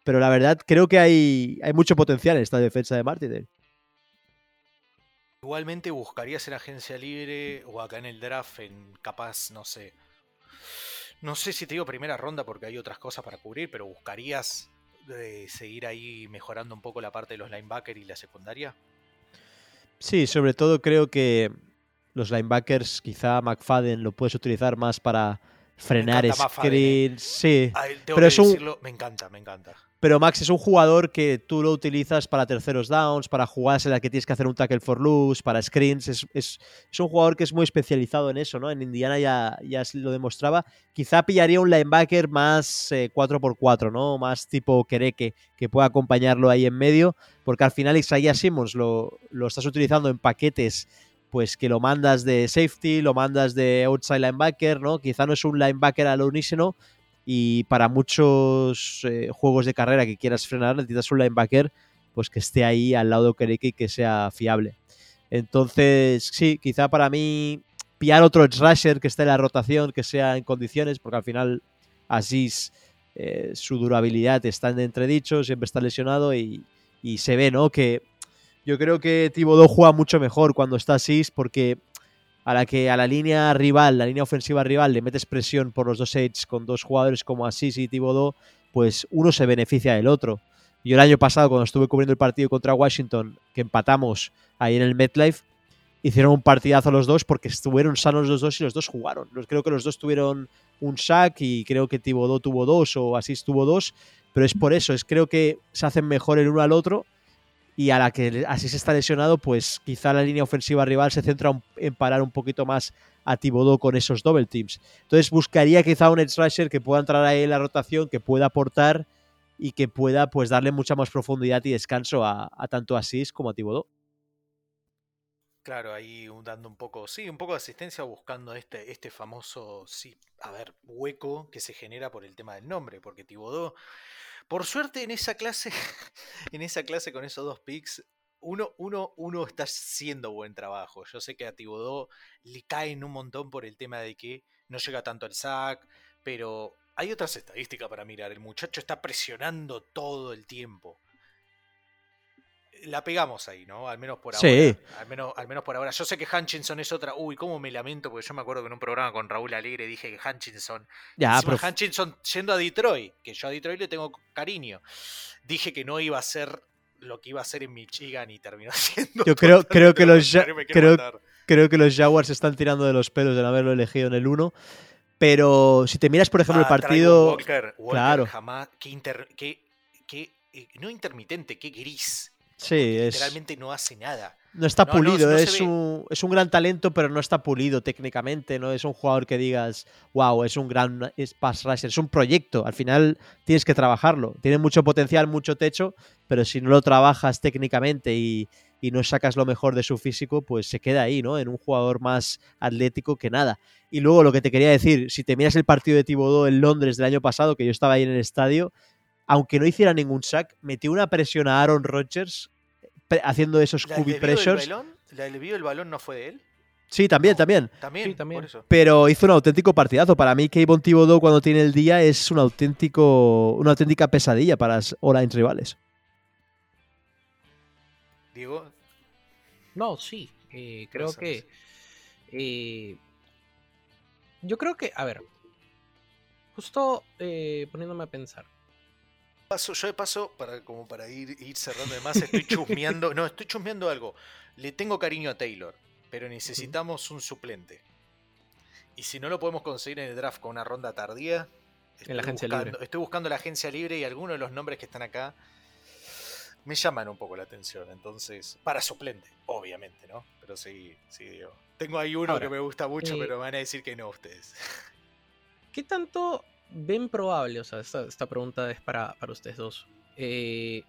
Pero la verdad creo que hay, hay mucho potencial en esta defensa de Martindale. Igualmente buscarías en agencia libre o acá en el draft, en capaz, no sé. No sé si te digo primera ronda porque hay otras cosas para cubrir, pero buscarías eh, seguir ahí mejorando un poco la parte de los linebackers y la secundaria. Sí, sobre todo creo que los linebackers, quizá McFadden lo puedes utilizar más para frenar screens. Sí, Ah, tengo Pero que es un- decirlo, me encanta, me encanta. pero Max es un jugador que tú lo utilizas para terceros downs, para jugadas en las que tienes que hacer un tackle for loose, para screens. Es, es- es un jugador que es muy especializado en eso, ¿no? En Indiana ya, ya se lo demostraba. Quizá pillaría un linebacker más eh, 4x4, ¿no? Más tipo Kereke, que pueda acompañarlo ahí en medio, porque al final Isaiah Simmons lo, lo estás utilizando en paquetes pues que lo mandas de safety, lo mandas de outside linebacker, ¿no? Quizá no es un linebacker al unísono, y para muchos eh, juegos de carrera que quieras frenar necesitas un linebacker pues que esté ahí al lado de y que sea fiable. Entonces, sí, quizá para mí pillar otro rusher que esté en la rotación, que sea en condiciones, porque al final Asís eh, su durabilidad está en entredicho, siempre está lesionado y, y se ve, ¿no? Que yo creo que Thibodeau juega mucho mejor cuando está Asís porque a la que a la línea rival, la línea ofensiva rival, le metes presión por los dos edges con dos jugadores como Asís y Thibodeau, pues uno se beneficia del otro. Yo el año pasado, cuando estuve cubriendo el partido contra Washington, que empatamos ahí en el MetLife, hicieron un partidazo los dos porque estuvieron sanos los dos y los dos jugaron. Creo que los dos tuvieron un sack y creo que Thibodeau tuvo dos o Asís tuvo dos, pero es por eso, es creo que se hacen mejor el uno al otro y a la que así se está lesionado, pues quizá la línea ofensiva rival se centra en parar un poquito más a Thibodeau con esos double teams. Entonces buscaría quizá un edge rusher que pueda entrar ahí en la rotación, que pueda aportar y que pueda pues darle mucha más profundidad y descanso a, tanto a Sis como a Thibodeau. Claro, ahí dando un poco, sí, un poco de asistencia buscando este, este famoso, sí, a ver, hueco que se genera por el tema del nombre, porque Tibodó, por suerte en esa clase, en esa clase con esos dos picks, uno, uno, uno está haciendo buen trabajo. Yo sé que a Tibodó le caen un montón por el tema de que no llega tanto al sack, pero hay otras estadísticas para mirar. El muchacho está presionando todo el tiempo. La pegamos ahí, ¿no? Al menos por ahora. Sí. Al menos, al menos por ahora. Yo sé que Hutchinson es otra. Uy, cómo me lamento, porque yo me acuerdo que en un programa con Raúl Alegre dije que Hutchinson. Ya, pero Hutchinson yendo a Detroit, que yo a Detroit le tengo cariño. Dije que no iba a ser lo que iba a ser en Michigan y terminó siendo. Yo creo- creo que los quiero creo- creo que los Jaguars se están tirando de los pelos de no haberlo elegido en el 1. Pero si te miras, por ejemplo, Ah, el traigo partido. Walker, Walker claro. jamás. Qué, inter- qué- qué, eh, no intermitente, qué gris. Sí, es. Literalmente no hace nada. No está No, pulido, no es, un, es un gran talento, pero no está pulido técnicamente, no es un jugador que digas, wow, es un gran es pass rusher, es un proyecto, al final tienes que trabajarlo, tiene mucho potencial, mucho techo, pero si no lo trabajas técnicamente y, y no sacas lo mejor de su físico, pues se queda ahí, ¿no? En un jugador más atlético que nada. Y luego lo que te quería decir, si te miras el partido de Thibodeau en Londres del año pasado, que yo estaba ahí en el estadio, aunque no hiciera ningún sack, metió una presión a Aaron Rodgers pre- haciendo esos ¿La del QB pressures. balón? ¿La del del balón no fue de él? Sí, también, No. también. También, Sí, también. por eso. Pero hizo un auténtico partidazo. Para mí, Kayvon Thibodeau cuando tiene el día es un auténtico, una auténtica pesadilla para las O-lines rivales. Diego, No, sí. eh, creo que. eh, yo creo que. A ver. Justo eh, poniéndome a pensar. Paso, yo de paso, para, como para ir, ir cerrando además, estoy chusmeando. no, estoy chusmeando algo. Le tengo cariño a Taylor, pero necesitamos un suplente. Y si no lo podemos conseguir en el draft con una ronda tardía. estoy la agencia buscando- libre. Estoy buscando la agencia libre y algunos de los nombres que están acá me llaman un poco la atención. Entonces, para suplente, obviamente, ¿no? Pero sí, sí, digo. Tengo ahí uno Ahora, que me gusta mucho, eh, pero me van a decir que no ustedes. ¿Qué tanto ven probable? O sea, esta, pregunta es para, para ustedes dos. eh,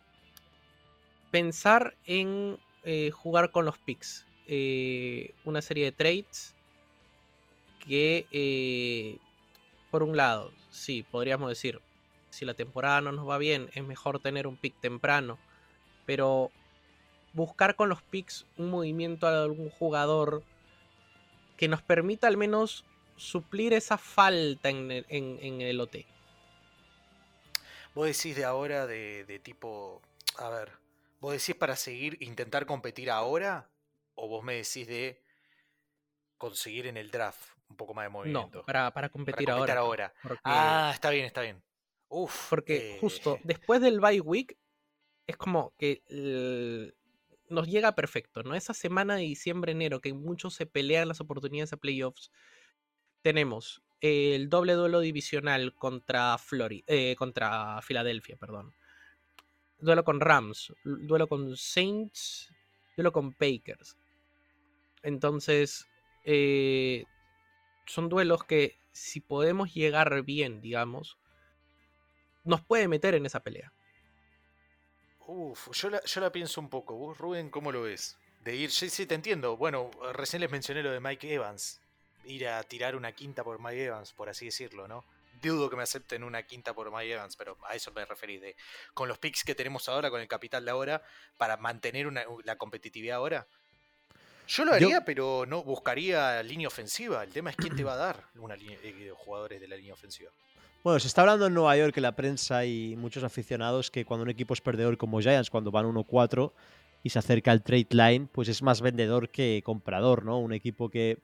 pensar en eh, jugar con los picks. eh, una serie de trades que, por un lado, sí, podríamos decir, si la temporada no nos va bien, es mejor tener un pick temprano. Pero buscar con los picks un movimiento a algún jugador que nos permita al menos suplir esa falta en el, en- en el OT. Vos decís de ahora de, de tipo, a ver, vos decís para seguir, intentar competir ahora, o vos me decís de conseguir en el draft un poco más de No, movimiento. para, para competir, Para competir ahora. ahora. Porque, Ah, está bien, está bien. Uf. porque eh, justo después del bye week es como que el- nos llega perfecto, ¿no? Esa semana de diciembre-enero que muchos se pelean las oportunidades a playoffs, tenemos el doble duelo divisional contra, Flori eh, contra Filadelfia, perdón. Duelo con Rams, duelo con Saints, duelo con Packers. Entonces, eh, son duelos que si podemos llegar bien, digamos, nos puede meter en esa pelea. Uf, yo la, yo la pienso un poco. ¿Vos, Rubén, cómo lo ves? De ir, sí, sí, te entiendo. Bueno, recién les mencioné lo de Mike Evans. Ir a tirar una quinta por Mike Evans, por así decirlo, ¿no? Dudo que me acepten una quinta por Mike Evans, pero a eso me referí. De, con los picks que tenemos ahora, con el capital de ahora, para mantener una- la competitividad ahora. Yo lo Yo- haría, pero no buscaría línea ofensiva. El tema es quién te va a dar una línea, eh, jugadores de la línea ofensiva. Bueno, se está hablando en Nueva York en la prensa y muchos aficionados que cuando un equipo es perdedor como Giants, cuando van 1-4 y se acerca al trade line, pues es más vendedor que comprador, ¿no? Un equipo que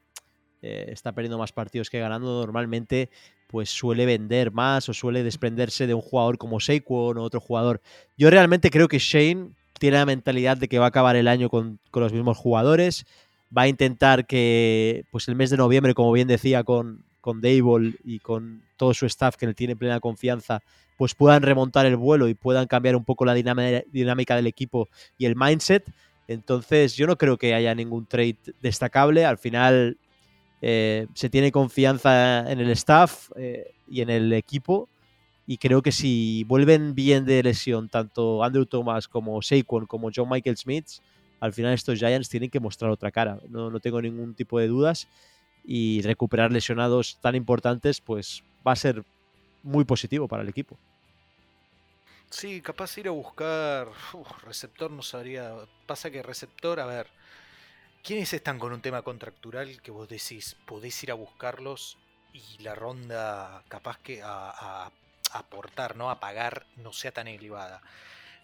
eh, está perdiendo más partidos que ganando normalmente, pues suele vender más o suele desprenderse de un jugador como Saquon o otro jugador. Yo realmente creo que Shane tiene la mentalidad de que va a acabar el año con, con los mismos jugadores, va a intentar que pues el mes de noviembre, como bien decía, con, con Dable y con todo su staff que le tiene plena confianza, pues puedan remontar el vuelo y puedan cambiar un poco la dinámica, del equipo y el mindset. Entonces yo no creo que haya ningún trade destacable. Al final eh, se tiene confianza en el staff eh, y en el equipo. Y creo que si vuelven bien de lesión tanto Andrew Thomas como Saquon como John Michael Smith, al final estos Giants tienen que mostrar otra cara. No, no tengo ningún tipo de dudas. Y recuperar lesionados tan importantes, pues va a ser muy positivo para el equipo. Sí, capaz ir a buscar. receptor no sabría. Pasa que receptor, a ver. ¿Quiénes están con un tema contractural que vos decís podés ir a buscarlos y la ronda capaz que a, aportar, ¿no? A pagar no sea tan elevada?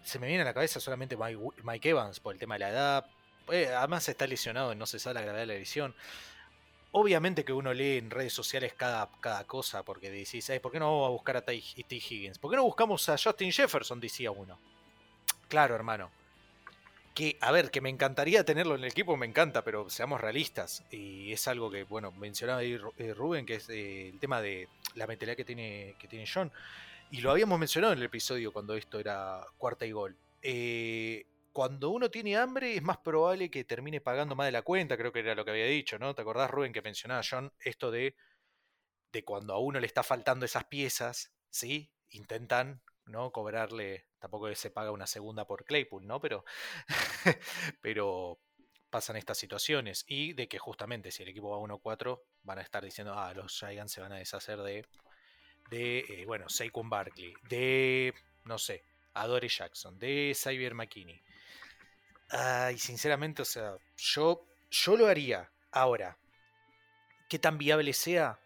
Se me viene a la cabeza solamente Mike, Evans por el tema de la edad. Eh, además está lesionado y no se sabe la gravedad la lesión. Obviamente que uno lee en redes sociales cada, cada cosa porque decís, "Ay, ¿por qué no vamos a buscar a T. Higgins? ¿Por qué no buscamos a Justin Jefferson? Decía uno. Claro, hermano. Que, a ver, que me encantaría tenerlo en el equipo, me encanta, pero seamos realistas. Y es algo que, bueno, mencionaba ahí eh, Rubén, que es eh, el tema de la mentalidad que tiene, que tiene John. Y lo habíamos mencionado en el episodio cuando esto era cuarta y gol. Eh, cuando uno tiene hambre es más probable que termine pagando más de la cuenta, creo que era lo que había dicho, ¿no? ¿Te acordás, Rubén, que mencionaba John esto de, de cuando a uno le está faltando esas piezas, ¿sí? Intentan, ¿no? Cobrarle, tampoco que se paga una segunda por Claypool, ¿no? Pero, pero pasan estas situaciones y de que justamente si el equipo va 1-4 van a estar diciendo, ah, los Giants se van a deshacer de, de eh, bueno, Saquon Barkley, de, no sé, Adore Jackson, de Xavier McKinney. Ay, sinceramente, o sea, yo, yo lo haría. Ahora, ¿qué tan viable sea?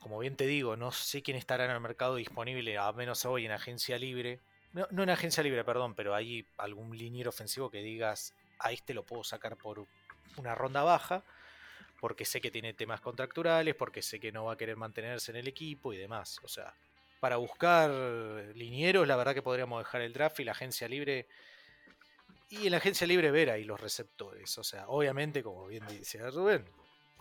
Como bien te digo, no sé quién estará en el mercado disponible, a menos hoy en agencia libre. No, no en agencia libre, perdón, pero hay algún liniero ofensivo que digas, a este lo puedo sacar por una ronda baja, porque sé que tiene temas contracturales, porque sé que no va a querer mantenerse en el equipo y demás. O sea, para buscar linieros, la verdad que podríamos dejar el draft y la agencia libre. Y en la agencia libre ver ahí los receptores. O sea, obviamente, como bien dice Rubén,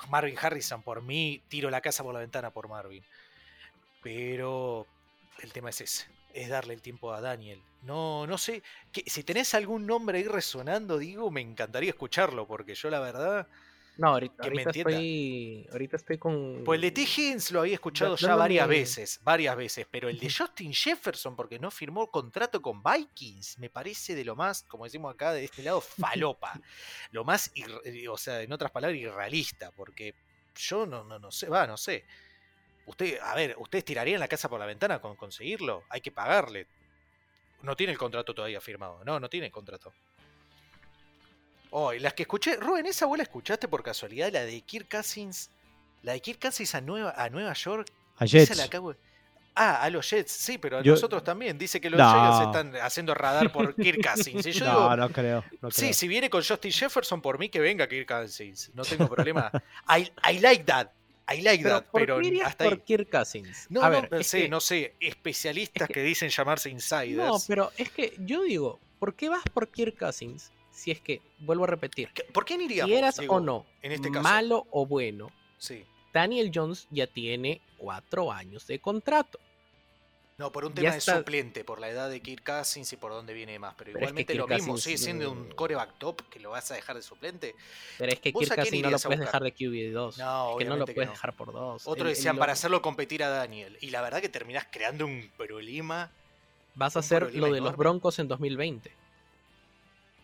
Marvin Harrison por mí, tiro la casa por la ventana por Marvin. Pero el tema es ese, es darle el tiempo a Daniel. No, no sé, que, si tenés algún nombre ahí resonando, digo, me encantaría escucharlo, porque yo la verdad... No, ahorita, Que estoy. Ahorita estoy con. Pues el de T. Higgins lo había escuchado ya varias veces, varias veces, pero el de Justin Jefferson, porque no firmó contrato con Vikings, me parece de lo más, como decimos acá, de este lado, falopa. lo más, eh, o sea, en otras palabras, irrealista, porque yo no, no, no sé, va, no sé. Usted, a ver, ¿ustedes tirarían la casa por la ventana con conseguirlo? Hay que pagarle. No tiene el contrato todavía firmado. No, no tiene el contrato. Oh, y las que escuché, Rubén, esa vos la escuchaste por casualidad, la de Kirk Cousins. La de Kirk Cousins a Nueva, a Nueva York. A Jets. la acabo de- Ah, a los Jets, sí, pero a Yo- nosotros también. Dice que los No. Giants están haciendo radar por Kirk Cousins. Y yo no, digo, no creo. no Sí, si viene con Justin Jefferson, por mí que venga Kirk Cousins. No tengo problema. I, I like that. I like Pero, that. ¿por Pero qué hasta por ahí. Kirk Cousins? No, A no, ver, no sé, que- no sé. Especialistas es que, dicen llamarse insiders. No, pero es que yo digo, ¿por qué vas por Kirk Cousins si es que, vuelvo a repetir, ¿Qué- ¿Por quién iríamos? quieras Diego, o no, en este caso? malo o bueno, Sí. Daniel Jones ya tiene cuatro años de contrato. No, por un Ya tema de está- suplente, por la edad de Kirk Cousins y por dónde viene más. Pero Pero es que igualmente lo mismo, sigue siendo un coreback top que lo vas a dejar de suplente. Pero es que ¿Vos Kirk Cousins no lo irías puedes dejar de QB2. No, es que no lo puedes no. dejar por dos. Otros decían lo- para hacerlo competir a Daniel. Y la verdad que terminás creando un problema. Vas a hacer lo de los. Broncos en 2020.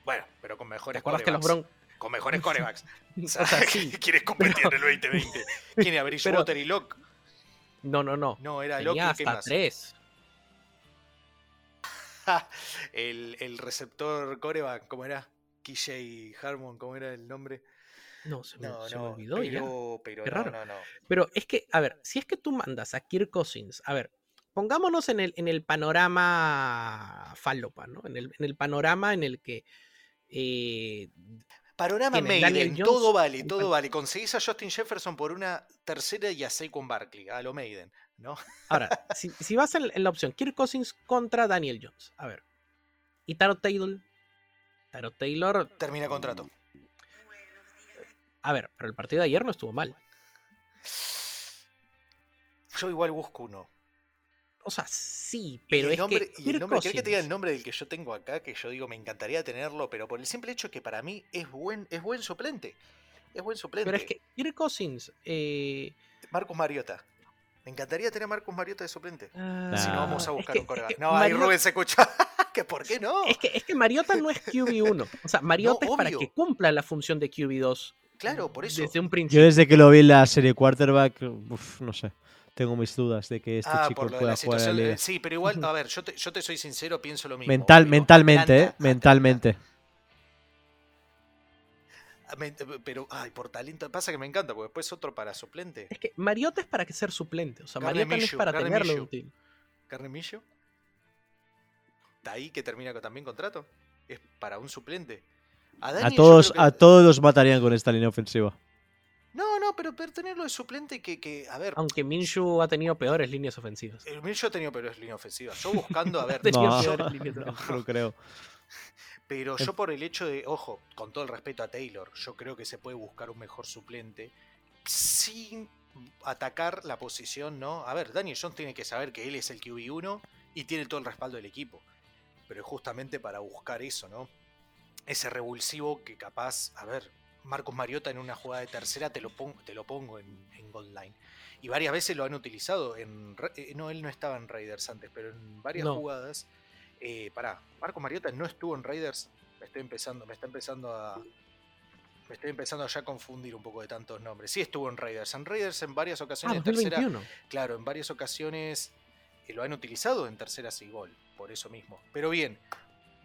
Bueno, pero con ¿Te mejores acuerdas que los corebacks. Broncos... Con mejores corebacks. O O sea, sea, sí. ¿Quieres competir en el 2020? ¿Quién era Bridgewater y Locke? No, no, no. No, era Locke Tenía y ¿qué hasta más? tres. el, el receptor coreback, ¿cómo era? KJ Harmon, ¿cómo era el nombre? No, se me, No, se me no, olvidó ya. pero, pero Qué no, raro. no, no. Pero es que, a ver, si es que tú mandas a Kirk Cousins, a ver, pongámonos en el, en el panorama falopa, ¿no? En el, en el panorama en el que eh. Maiden, todo vale, todo vale. Conseguís a Justin Jefferson por una tercera y a Saquon Barkley, a lo Maiden, ¿no? Ahora, si, si vas en, en la opción Kirk Cousins contra Daniel Jones, a ver. Y Tarot Taylor. Tarot Taylor. Termina contrato. A ver, pero el partido de ayer no estuvo mal. Yo igual busco uno. O sea, sí, pero el es que. y el nombre, ¿querés que te diga el nombre del que yo tengo acá? Que yo digo, me encantaría tenerlo, pero por el simple hecho que para mí es buen, es buen suplente. Es buen suplente. Pero es que Kirk Cousins. Eh, Marcus Mariota. Me encantaría tener a Marcus Mariota de suplente. ah, Si no, Ah. vamos a es buscar que- un es coreback. que No, ahí Mariota- Rubén se escucha. que ¿Por qué no? Es que, es que Mariota no es QB1. O sea, Mariota No, es para que cumpla la función de QB2 Claro, por eso. desde un Yo principio. desde que lo vi en la serie quarterback, uf, no sé, tengo mis dudas de que este ah, chico por lo de pueda la jugar en la situación. liga. Sí, pero igual, a ver, yo te, yo te soy sincero, pienso lo mismo. Mental, Digo, mentalmente, Atlanta- ¿eh? Mentalmente. Ah, Pero, ay, por talento. Pasa que me encanta, porque después otro para suplente. Es que Mariota es para que ser suplente. O sea, Carne Mariota no es para Carne tenerlo útil. Carne Millo. ¿Está ahí que termina con también contrato? Es para un suplente. A, todos, que- a todos los matarían con esta línea ofensiva. No, no, pero, pero tenerlo de suplente que, que a ver, Aunque Minshew ha tenido peores líneas ofensivas. el Millo ha tenido peores líneas ofensivas. Yo buscando, a ver, Tenía No, peores líneas no, ofensivas. no creo. Pero yo por el hecho de, ojo, con todo el respeto a Taylor, yo creo que se puede buscar un mejor suplente sin atacar la posición, ¿no? A ver, Daniel Jones tiene que saber que él es el QB1 y tiene todo el respaldo del equipo. Pero es justamente para buscar eso, ¿no? Ese revulsivo que capaz, a ver, Marcos Mariota en una jugada de tercera te lo pongo, te lo pongo en, en Gold Line. Y varias veces lo han utilizado en... Eh, No, él no estaba en Raiders antes, pero en varias No. jugadas eh, pará, Marcos Mariota no estuvo en Raiders. Me estoy empezando, me está empezando a. Me estoy empezando ya a confundir un poco de tantos nombres. Sí estuvo en Raiders. En Raiders en varias Ah, ocasiones en tercera. 2021. Claro, en varias ocasiones eh, lo han utilizado en terceras y gol. Por eso mismo. Pero bien,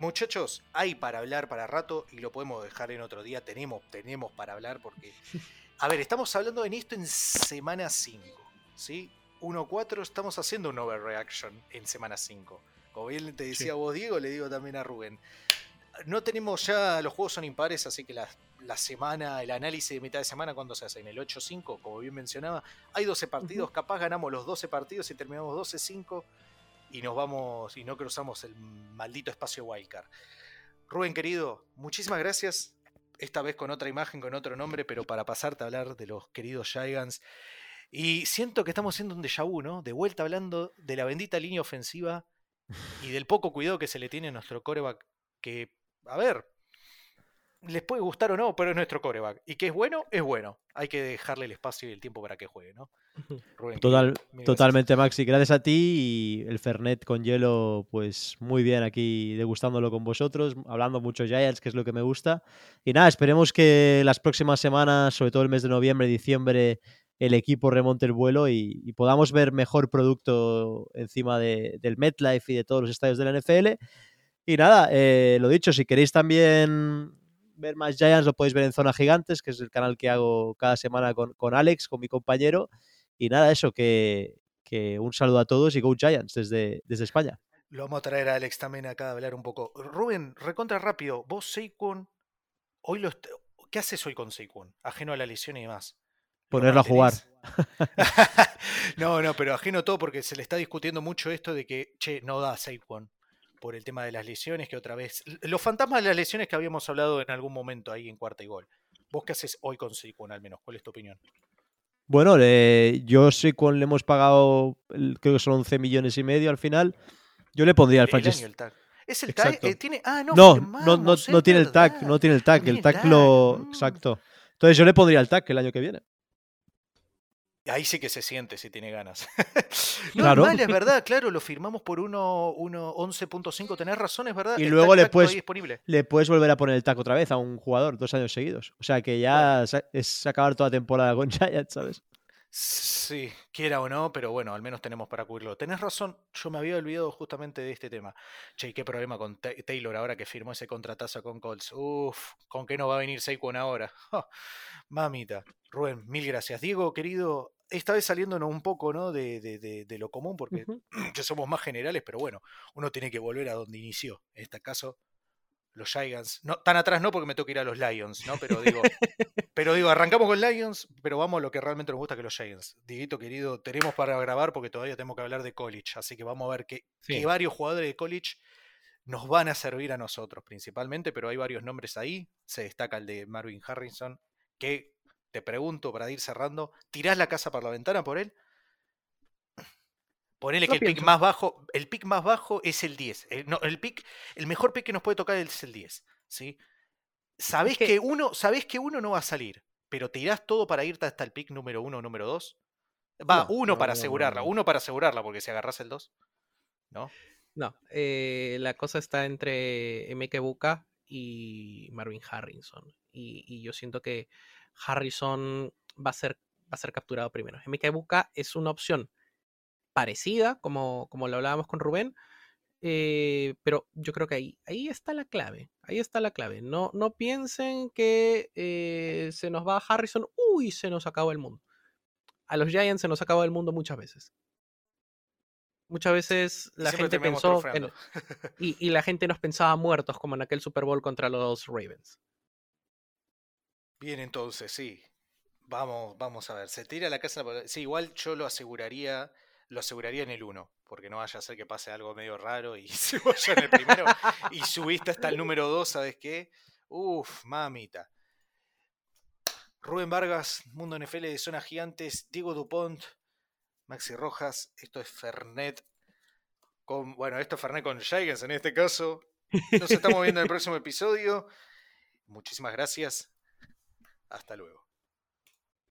muchachos, hay para hablar para rato y lo podemos dejar en otro día. Tenemos, tenemos para hablar porque. A ver, estamos hablando en esto en semana 5. ¿Sí? 1-4, estamos haciendo un overreaction en semana 5. Como bien te decía Sí. vos, Diego, le digo también a Rubén. No tenemos ya, los juegos son impares, así que la, la semana, el análisis de mitad de semana, cuando se hace? En el 8-5, como bien mencionaba. Hay 12 partidos, capaz ganamos los 12 partidos y terminamos 12-5 y nos vamos y no cruzamos el maldito espacio wildcard. Rubén, querido, muchísimas gracias. Esta vez con otra imagen, con otro nombre, pero para pasarte a hablar de los queridos Gigants. Y siento que estamos haciendo un déjà vu, ¿no? De vuelta hablando de la bendita línea ofensiva y del poco cuidado que se le tiene a nuestro coreback. Que, a ver, les puede gustar o no, pero es nuestro coreback. Y que es bueno, es bueno. Hay que dejarle el espacio y el tiempo para que juegue, ¿no? Rubén, Total, totalmente, Maxi. Gracias a ti y el Fernet con hielo, pues muy bien aquí degustándolo con vosotros, hablando mucho Giants, que es lo que me gusta. Y nada, esperemos que las próximas semanas, sobre todo el mes de noviembre, diciembre, el equipo remonte el vuelo y, y podamos ver mejor producto encima de- del MetLife y de todos los estadios de la NFL. Y nada, eh, lo dicho, si queréis también ver más Giants, lo podéis ver en Zona Gigantes, que es el canal que hago cada semana con, con Alex, con mi compañero. Y nada, eso, que, que un saludo a todos y Go Giants desde, desde España. Lo vamos a traer a Alex también acá a hablar un poco. Rubén, recontra rápido. Vos, Saquon, hoy lo ¿qué haces hoy con Saquon? Ajeno a la lesión y demás. ¿Lo Ponerlo a jugar. no, no, pero ajeno a todo porque se le está discutiendo mucho esto de que, che, no da Saquon. por el tema de las lesiones, que otra vez. Los fantasmas de las lesiones que habíamos hablado en algún momento ahí en cuarta y gol. ¿Vos qué haces hoy con Saquon al menos? ¿Cuál es tu opinión? Bueno, eh, yo sé cuál le hemos pagado, creo que son 11 millones y medio al final. Yo le pondría al el tag. ¿Es el tag? Exacto. Eh, tiene... Ah, no, No, no, no, tiene el tag, no tiene el tag. El tag tag, lo. mm. Exacto. Entonces yo le pondría el tag el año que viene. Ahí sí que se siente si tiene ganas. no, Claro. es mal, es verdad, claro, lo firmamos por 1 uno 11.5, tenés razón, es verdad. Y el luego le puedes- disponible. Le puedes volver a poner el tag otra vez a un jugador dos años seguidos. O sea que ya es acabar toda temporada con Giants, ¿sabes? Sí, quiera o no, pero bueno, al menos tenemos para cubrirlo. Tenés razón, yo me había olvidado justamente de este tema. Che, ¿y qué problema con Ta- Taylor ahora que firmó ese contratazo con Colts. Uf, ¿con qué no va a venir Saquon ahora? Ja, mamita. Rubén, mil gracias. Diego, querido, esta vez saliéndonos un poco ¿no? de, de- de- de lo común, porque que somos más generales, pero bueno, uno tiene que volver a donde inició. En este caso, los Giants. No, tan atrás no, porque me toca ir a los Lions, ¿no? Pero digo, pero digo, arrancamos con Lions, pero vamos a lo que realmente nos gusta que los Giants. Diguito, querido, tenemos para grabar porque todavía tenemos que hablar de college, así que vamos a ver que, Sí. que varios jugadores de college nos van a servir a nosotros principalmente, pero hay varios nombres ahí. Se destaca el de Marvin Harrison, que te pregunto para ir cerrando, ¿tirás la casa por la ventana por él? Ponele que el pick más bajo, el pick más bajo es el 10. El, no, el pick, el mejor pick que nos puede tocar es el 10. ¿sí? Sabés que- que... uno, sabés que uno no va a salir, pero tirás todo para irte hasta el pick número uno o número 2. Va, No, uno no, para asegurarla, no. uno para asegurarla, porque si agarras el 2, ¿no? No, eh, la cosa está entre Emeka Buka y Marvin Harrison. Y, y yo siento que Harrison va a ser, va a ser capturado primero. Emeka Buka es una opción parecida, como, como lo hablábamos con Rubén, eh, pero yo creo que ahí, ahí está la clave. Ahí está la clave. No, no piensen que eh, se nos va Harrison, uy, se nos acabó el mundo. A los Giants se nos acabó el mundo muchas veces. Muchas veces la siempre gente pensó, en- y, y la gente nos pensaba muertos como en aquel Super Bowl contra los Ravens. Bien, entonces, sí. Vamos, vamos a ver. Se tira la casa. Sí, igual yo lo aseguraría, lo aseguraría en el 1, porque no vaya a ser que pase algo medio raro y se vaya en el primero y subiste hasta el número 2, ¿sabes qué? Uf, mamita. Rubén Vargas, Mundo NFL de Zona Gigantes, Diego Dupont, Maxi Rojas, esto es Fernet. Con, bueno, esto es Fernet con Giants en este caso. Nos estamos viendo en el próximo episodio. Muchísimas gracias. Hasta luego.